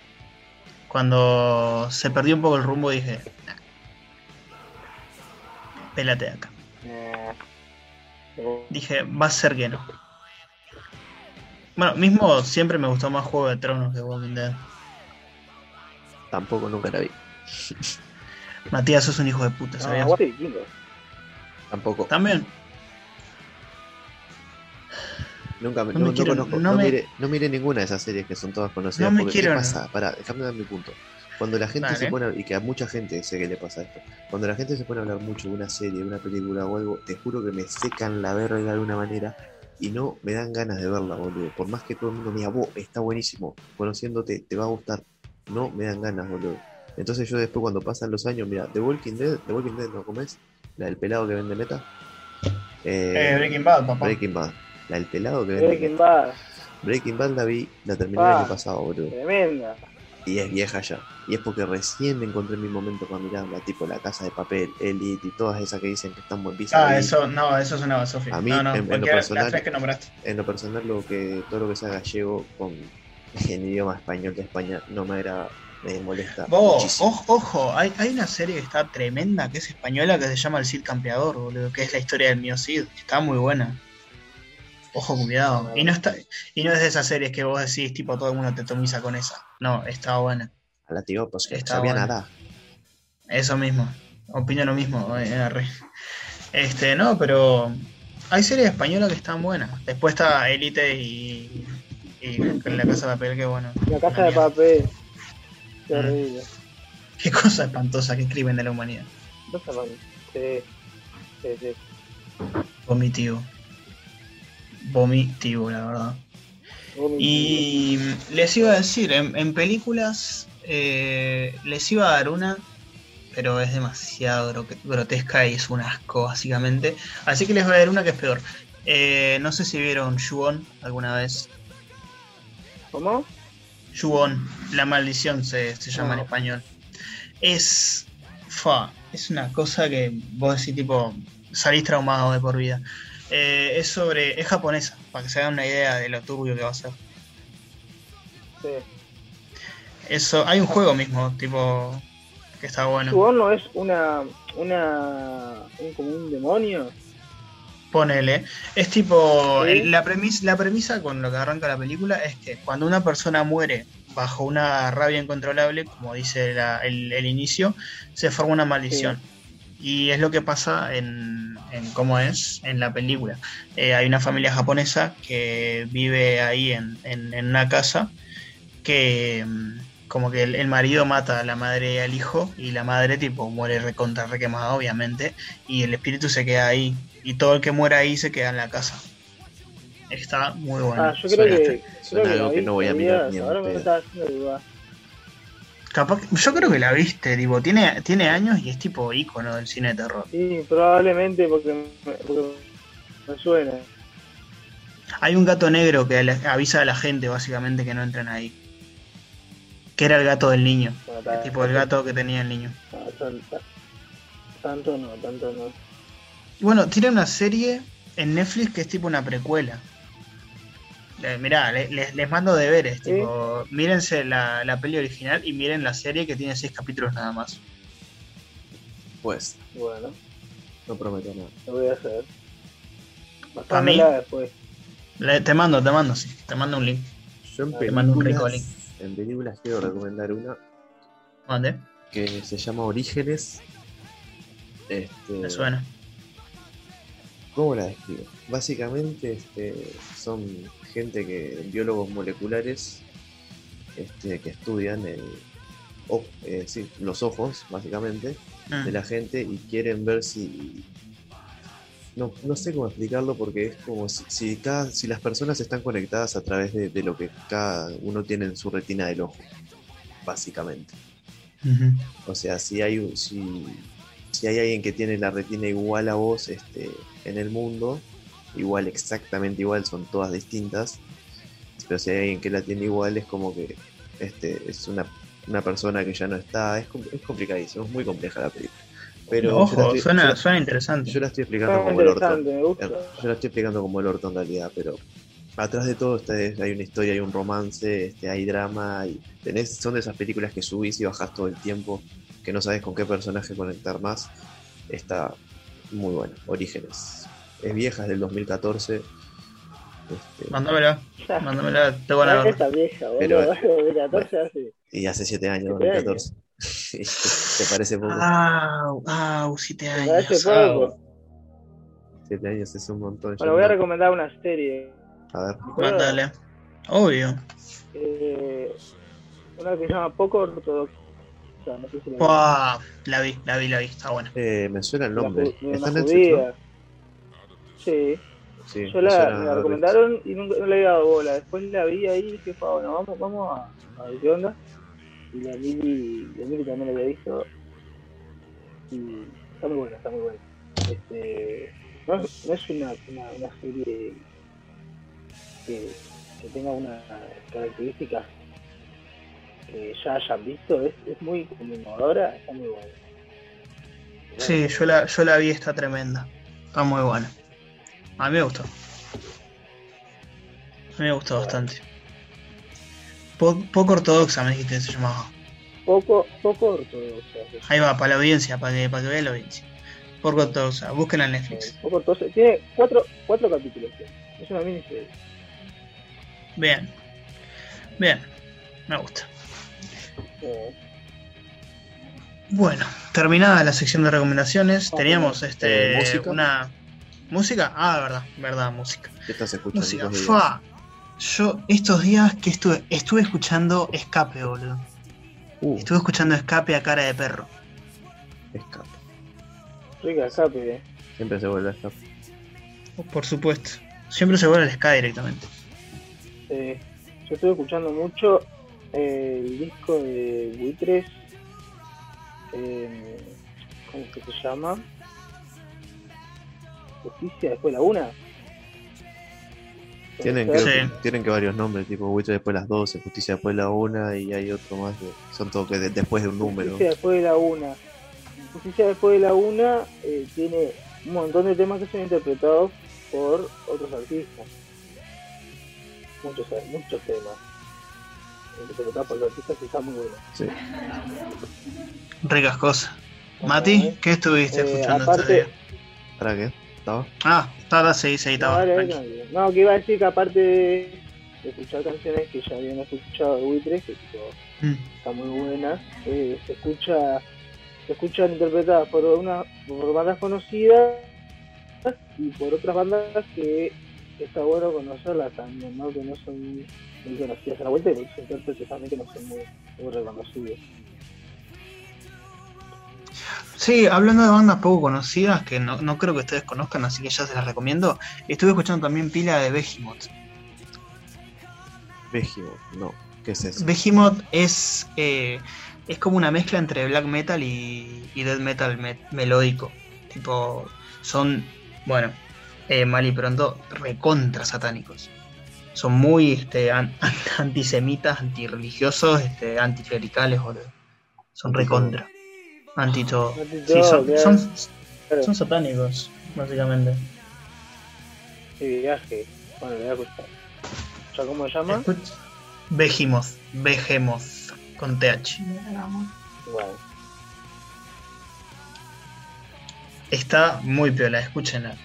cuando se perdió un poco el rumbo dije, "Nah, pélate de acá. Dije, va a ser que no. Bueno, mismo siempre me gustó más Juego de Tronos que Walking Dead. Tampoco nunca la vi. Matías, sos un hijo de puta, ¿sabías? Tampoco. También. Nunca me, No no, me no quiero- conozco, no no, me- miré, no miré ninguna de esas series que son todas conocidas. No me porque, quiero, ¿Qué no. pasa? Pará, déjame dar mi punto. Cuando la gente Dale. se pone, a- y que a mucha gente sé que le pasa esto, cuando la gente se pone a hablar mucho de una serie, de una película o algo, te juro que me secan la verga de alguna manera y no me dan ganas de verla, boludo. Por más que todo el mundo me diga, vos, está buenísimo, conociéndote, te va a gustar. No me dan ganas, boludo. Entonces yo después cuando pasan los años, mira, The Walking Dead, The Walking Dead, ¿no comes? La del pelado que vende meta. Eh, Eh, Breaking Bad, papá. Breaking Bad. La del pelado que vende Breaking meta. Bad, Breaking Bad la vi, la terminé el Ah. año pasado, boludo. tremenda. Y es vieja ya. Y es porque recién encontré mi momento para mirarla, tipo La Casa de Papel, Elite y todas esas que dicen que están buen piso. Ah, eso, no, eso es una basofia. A mí, no, no, en- en lo personal- que nombraste. En lo personal, lo que, todo lo que sea gallego con en idioma español de España no me agrada, me molesta Vos, muchísimo. ojo, ojo, hay, hay una serie que está tremenda, que es española, que se llama El Cid Campeador, boludo, que es la historia del mío Cid. Está muy buena. Ojo, cuidado. Y no está, y no es de esas series que vos decís, tipo, todo el mundo te tomiza con esa. No, está buena. A la tío, pues que no Está sabía bueno. nada. Eso mismo. Opino lo mismo, eh, R. Este, no, pero hay series españolas que están buenas. Después está Elite y, y La Casa de Papel, que bueno. La casa de papel. Qué Mm. horrible. Qué cosa espantosa, qué crimen de la humanidad. No sé, man. Sí. Sí, sí. Vomitivo. Vomitivo, la verdad. Y les iba a decir, en, en películas eh, les iba a dar una, pero es demasiado gro- grotesca y es un asco, básicamente. Así que les voy a dar una que es peor. Eh, no sé si vieron Shuon alguna vez. ¿Cómo? Shuon, la maldición se, se llama en español. Es. Fa, es una cosa que vos decís, tipo, salís traumado de por vida. Eh, es sobre. Es japonesa, para que se hagan una idea de lo turbio que va a ser. Sí. Eso, hay un juego mismo, tipo, que está bueno. ¿Chubón no es una. una. un, como un demonio? Ponele. Es tipo, Sí. la, premisa, la premisa con lo que arranca la película es que cuando una persona muere bajo una rabia incontrolable, como dice la- el, el inicio, se forma una maldición. Y es lo que pasa en, en cómo es en la película. Eh, hay una familia japonesa que vive ahí en, en- en una casa que mm, como que el, el marido mata a la madre y al hijo y la madre tipo muere recontra requemada obviamente y el espíritu se queda ahí y todo el que muera ahí se queda en la casa. Está muy bueno. ah, yo creo que. Creo que algo que no voy a mirar ni Ahora me está haciendo dudar. Capaz yo creo que la viste, tipo, tiene, tiene años y es tipo ícono del cine de terror. Sí, probablemente porque me, porque me suena. Hay un gato negro que avisa a la gente básicamente que no entren ahí. Que era el gato del niño. Ta- Tipo el gato que tenía el niño. no, tan- ta- tanto no, tanto no. Y bueno, tiene una serie en Netflix que es tipo una precuela. Mirá, le- les, les mando deberes, ¿Sí? tipo, mírense la, la peli original y miren la serie que tiene seis capítulos nada más. Pues, Bueno, no prometo nada. lo voy a hacer. Pasámela mí. después. Le- te mando, te mando, sí, te mando un link. Yo en Te mando un películas, rico en películas quiero recomendar una ¿Dónde? que se llama Orígenes. Este, Me suena. ¿Cómo la describo? Básicamente este, son gente que, biólogos moleculares, este, que estudian el, eh, sí, los ojos, básicamente, Mm. de la gente y quieren ver si... No, no sé cómo explicarlo porque es como si, si cada, si las personas están conectadas a través de, de lo que cada uno tiene en su retina del ojo, básicamente. O sea, si hay, si, si hay alguien que tiene la retina igual a vos este, en el mundo, igual, exactamente igual, son todas distintas, pero si hay alguien que la tiene igual, es como que este, es una, una persona que ya no está, es, es complicadísimo, es muy compleja la película. Pero Ojo, estoy- suena, la- suena interesante. yo la estoy explicando como el orto. Yo la estoy explicando como el orto en realidad, pero atrás de todo está, hay una historia, hay un romance, este, hay drama, y tenés, son de esas películas que subís y bajás todo el tiempo, que no sabes con qué personaje conectar más. Está muy buena, Orígenes. Es vieja, es del 2014. este, Mándamela, mándamela, te van a ver. Vieja. Pero- 2014 hace. y hace 7 años, Siete 2014. ¿Te, parece poco? Ah, ah, siete Me parece años. poco. ah. 7 años es un montón. Bueno, voy a recomendar una serie. A ver, Mándale. Obvio. eh, una que se llama Poco Ortodoxa. No sé si la Buah, la vi, la vi, la vi, está buena. eh, me suena el nombre. una ¿Está en Netflix. Sí, Sí, yo la, me la recomendaron y nunca, no le había dado bola. Después la vi ahí y dije, "Pa, bueno, vamos, vamos a, a ver qué onda. Y la Mili, la Mili también la había visto. Y está muy buena, está muy buena. Este, no, es- no es una, una, una serie que, que tenga unas características que ya hayan visto, es, es muy conmovedora, está muy buena. Sí, yo la, yo la vi, está tremenda. Está muy buena. A mí me gustó. A mí me gustó bastante. Po- poco ortodoxa me dijiste que se llamaba. Poco, poco ortodoxa. Ahí va, para la audiencia, para que, para que vea la audiencia. Poco ortodoxa, busquen en Netflix. Poco ortodoxa. Tiene cuatro, cuatro capítulos. Es una miniserie. Bien. Bien. Me gusta. Eh, Bueno, terminada la sección de recomendaciones, Ah, teníamos este eh, ¿música? una música, ah, verdad, verdad, música. ¿Qué estás escuchando? Música, fa. Yo estos días que estuve estuve escuchando Escape, boludo. Uh, Estuve escuchando Escape a cara de perro. escape. rica escape, eh. Siempre se vuelve a escape. Por supuesto. Siempre se vuelve al Sky directamente. Eh, yo estuve escuchando mucho eh, el disco de Buitres. Eh, ¿Cómo es que se llama? Justicia después de la una. Tienen Puede que, tienen que varios nombres, tipo Witcher después de las 12, Justicia después de la 1 y hay otro más que son todos que de- después de un número. Justicia después de la una. Justicia después de la una eh, tiene un montón de temas que son interpretados por otros artistas. Muchos, muchos temas. Interpretados por los artistas que están muy buenos. Sí. Ricas cosas. Mati, ¿qué estuviste Eh, escuchando aparte- este día? ¿Para qué? ¿Estaba? Ah, estaba, sí, sí, No, estaba. tranquilo. No, que iba a decir que aparte de escuchar canciones que ya habíamos escuchado de Buitres, que tipo, Mm. están muy buenas, eh, se escucha se escuchan interpretadas por una por bandas conocidas y por otras bandas que está bueno conocerlas también, ¿no? que no son muy, conocidas a la vuelta y muchos intérpretes también que no son muy, muy reconocidos. Sí, hablando de bandas poco conocidas que no, no creo que ustedes conozcan, así que ya se las recomiendo. Estuve escuchando también pila de Behemoth. Behemoth, no. ¿Qué es eso? Behemoth es, eh, es como una mezcla entre black metal y, y death metal me- melódico. Tipo, son, bueno, eh, mal y pronto, recontra satánicos. Son muy este, an- antisemitas, antirreligiosos, este, anticlericales, boludo. Son recontra. Anti todo. Anti Sí, son, claro. son, Claro. son satánicos, básicamente. Qué viaje. Bueno, le voy a. ¿Ya cómo se llama? Behemoth, Behemoth, con TH. Bueno. Está muy piola, escúchenla.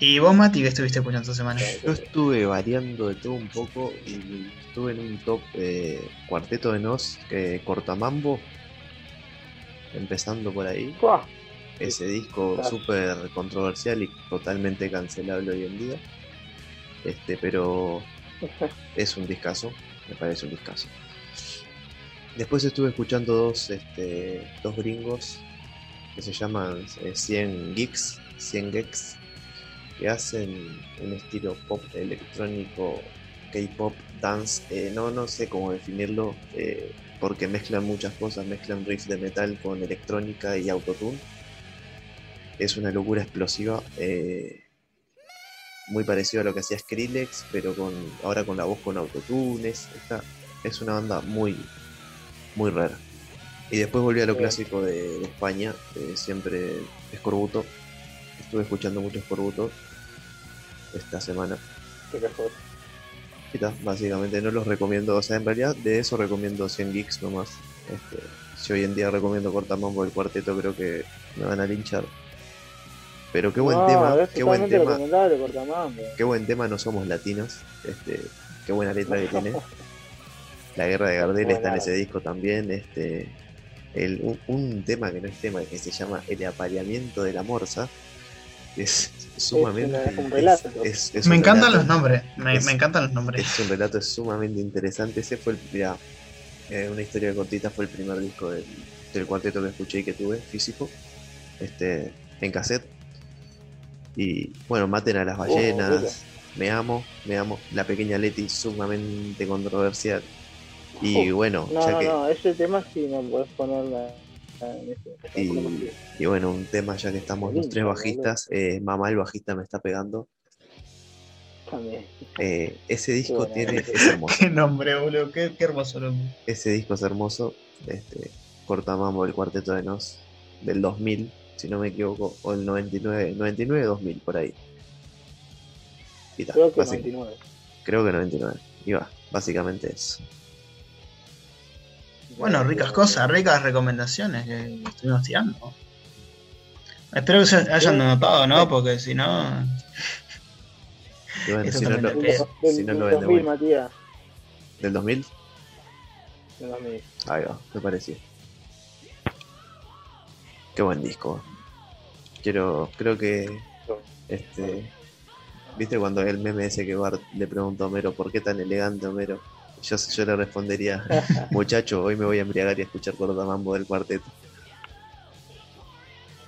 ¿Y vos, Mati, qué estuviste escuchando esta semana? Yo estuve variando de todo un poco y estuve en un top eh, cuarteto de Nos, que Cortamambo, empezando por ahí. Ese disco súper controversial y totalmente cancelable hoy en día. Este, pero es un discazo, me parece un discazo. Después estuve escuchando dos, este, dos gringos que se llaman eh, 100 Geeks, 100 Geeks, que hacen un estilo pop electrónico, K-pop, dance, eh, no, no sé cómo definirlo, eh, porque mezclan muchas cosas, mezclan riffs de metal con electrónica y autotune. Es una locura explosiva, eh, muy parecido a lo que hacía Skrillex, pero con ahora con la voz con autotune. Es, está- es una banda muy, muy rara. Y después volví a lo clásico de, de España, siempre Escorbuto. Estuve escuchando mucho Escorbuto esta semana. Qué cajón. Básicamente no los recomiendo, o sea, en realidad de eso recomiendo 100 Geeks nomás. Este, si hoy en día recomiendo Cortamambo el cuarteto, creo que me van a linchar. Pero qué buen no, tema, qué buen tema, qué buen tema, no somos latinos. Este, qué buena letra que tiene. La guerra de Gardel está en ese disco también. Este, el, un, un tema que no es tema, que se llama El apareamiento de la morsa. Es sumamente. es un relato. es- es Me un encantan relato. los nombres, me, Es- me encantan los nombres. Es un relato sumamente interesante. Ese fue el. Mirá, eh, una historia cortita fue el primer disco del, del cuarteto que escuché y que tuve, físico. Este, en cassette. Y bueno, maten a las Oh, ballenas. mira. me amo, me amo. La pequeña Leti, sumamente controversial. Y Oh, bueno, No, ya no, que. no, ese tema sí no puedes ponerla. Y, y bueno, un tema ya que estamos los tres bajistas. eh, mamá, el bajista me está pegando. Eh, ese disco bueno. tiene, es hermoso. Qué nombre, boludo, qué, qué hermoso nombre. Ese disco es hermoso. Este, Cortamambo, el cuarteto de Nos, del 2000, si no me equivoco, o el 99, 99, 2000, por ahí. Y ta, Creo que básic- 99. creo que 99. Y va, básicamente eso. Bueno, ricas cosas, ricas recomendaciones que estuvimos tirando. Espero que se hayan notado, ¿no? Porque si no. Bueno, si no, lo, Del, si no del lo ven de 2000, vuelta. Matías. ¿Del 2000? Del 2000. Ahí va, me pareció. Qué buen disco. Quiero, creo que este ¿Viste cuando el meme ese que Bart le preguntó a Homero por qué tan elegante Homero? Yo, yo le respondería, muchacho, hoy me voy a embriagar y a escuchar Cortamambo del cuarteto.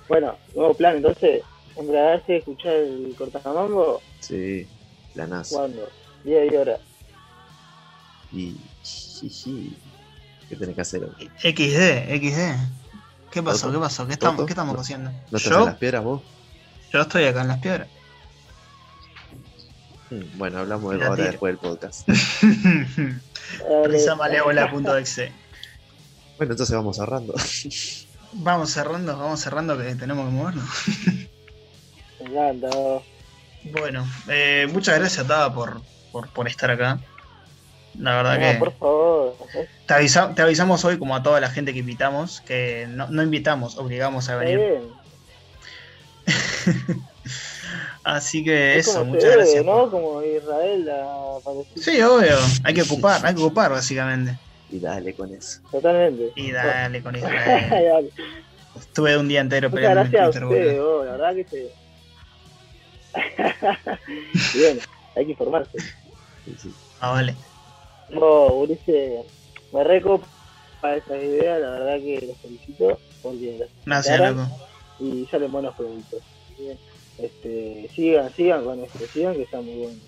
Bueno, nuevo plan, entonces, embriagarse, escuchar el cortamambo, Sí, planazo. ¿cuándo? Día y hora. Y ¿qué tenés que hacer hoy? XD, XD. ¿Qué pasó? ¿Toto? ¿Qué pasó? ¿Qué estamos. ¿qué estamos ¿No- haciendo? ¿No estás en Yo, las piedras vos? yo estoy acá en las piedras. Mm, Bueno, hablamos de ahora después del podcast. Dale. Risamalévola.exe. Bueno, entonces vamos cerrando. Vamos cerrando, vamos cerrando que tenemos que movernos. Encanta. Bueno, eh, muchas gracias Taba por, por, por estar acá. La verdad No, que por favor. te, avisa- te avisamos hoy como a toda la gente que invitamos, que no, no invitamos, obligamos a Está venir. bien. Así que Es eso, como muchas debe, gracias. ¿no? por- Como Israel a Palestina. Sí, obvio, hay que ocupar, hay que ocupar básicamente. Y dale con eso. Totalmente. Y dale con Israel. Dale. Estuve un día entero Muchas peleando en gracias a Twitter, boludo. vos, la verdad que se... Bien, hay que informarse. Sí, sí. Ah, vale. No, Ulises, me recopa esa idea, la verdad que los felicito Gracias, loco. y salen buenos productos. Que, Este, sigan, sigan con esto, sigan que está muy bueno.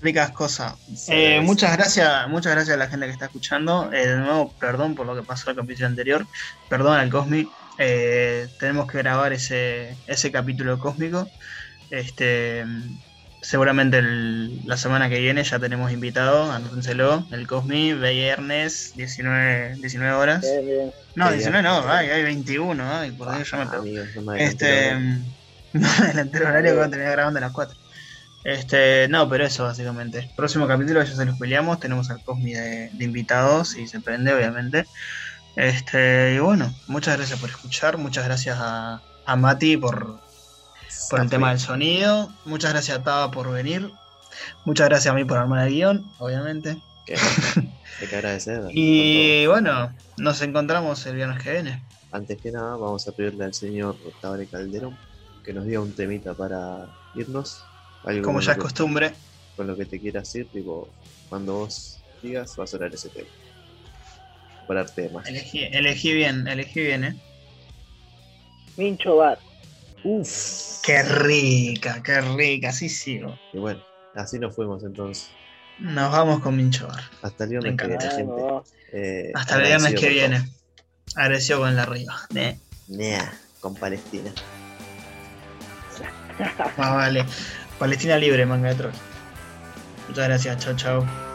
ricas cosas. Eh, muchas gracias, muchas gracias a la gente que está escuchando. Eh, de nuevo, perdón por lo que pasó en el capítulo anterior. Perdón al Cosmi. Eh, tenemos que grabar ese, ese capítulo cósmico. Este, seguramente el- la semana que viene ya tenemos invitado, anótenselo, el Cosmi, viernes, 19, 19 horas. Bien, bien. No, Bien. 19 no, ay, hay 21, ay, por Dios, ya me Ah, pego. amigos, no me Este. No, adelanté el horario que va a terminar grabando a las 4. Este, no, pero eso básicamente. Próximo capítulo ya se lo spoileamos. Tenemos al Cosmi de, de invitados y se prende, obviamente. Este, y bueno, muchas gracias por escuchar. Muchas gracias a, a Mati por, por el tema del sonido. Muchas gracias a Taba por venir. Muchas gracias a mí por armar el guion, obviamente. Hay que agradecer. Y bueno, nos encontramos el viernes que viene. Antes que nada, vamos a pedirle al señor Tabre Calderón que nos diga un temita para irnos. Algo Como ya es costumbre. con lo que te quieras ir, tipo, cuando vos digas, va a sonar ese tema. Para temas. Elegí, elegí bien, elegí bien, eh. Mincho Bar. Uff. Qué rica, qué rica, sí sigo. Y bueno, así nos fuimos entonces. Nos vamos con Minchobar. Hasta el viernes que viene, gente. Eh, Hasta el viernes que viene. Agradecido con la arriba. Eh, todo. Nea, con Palestina. vale. Palestina libre, manga de troll. Muchas gracias, chao, chao.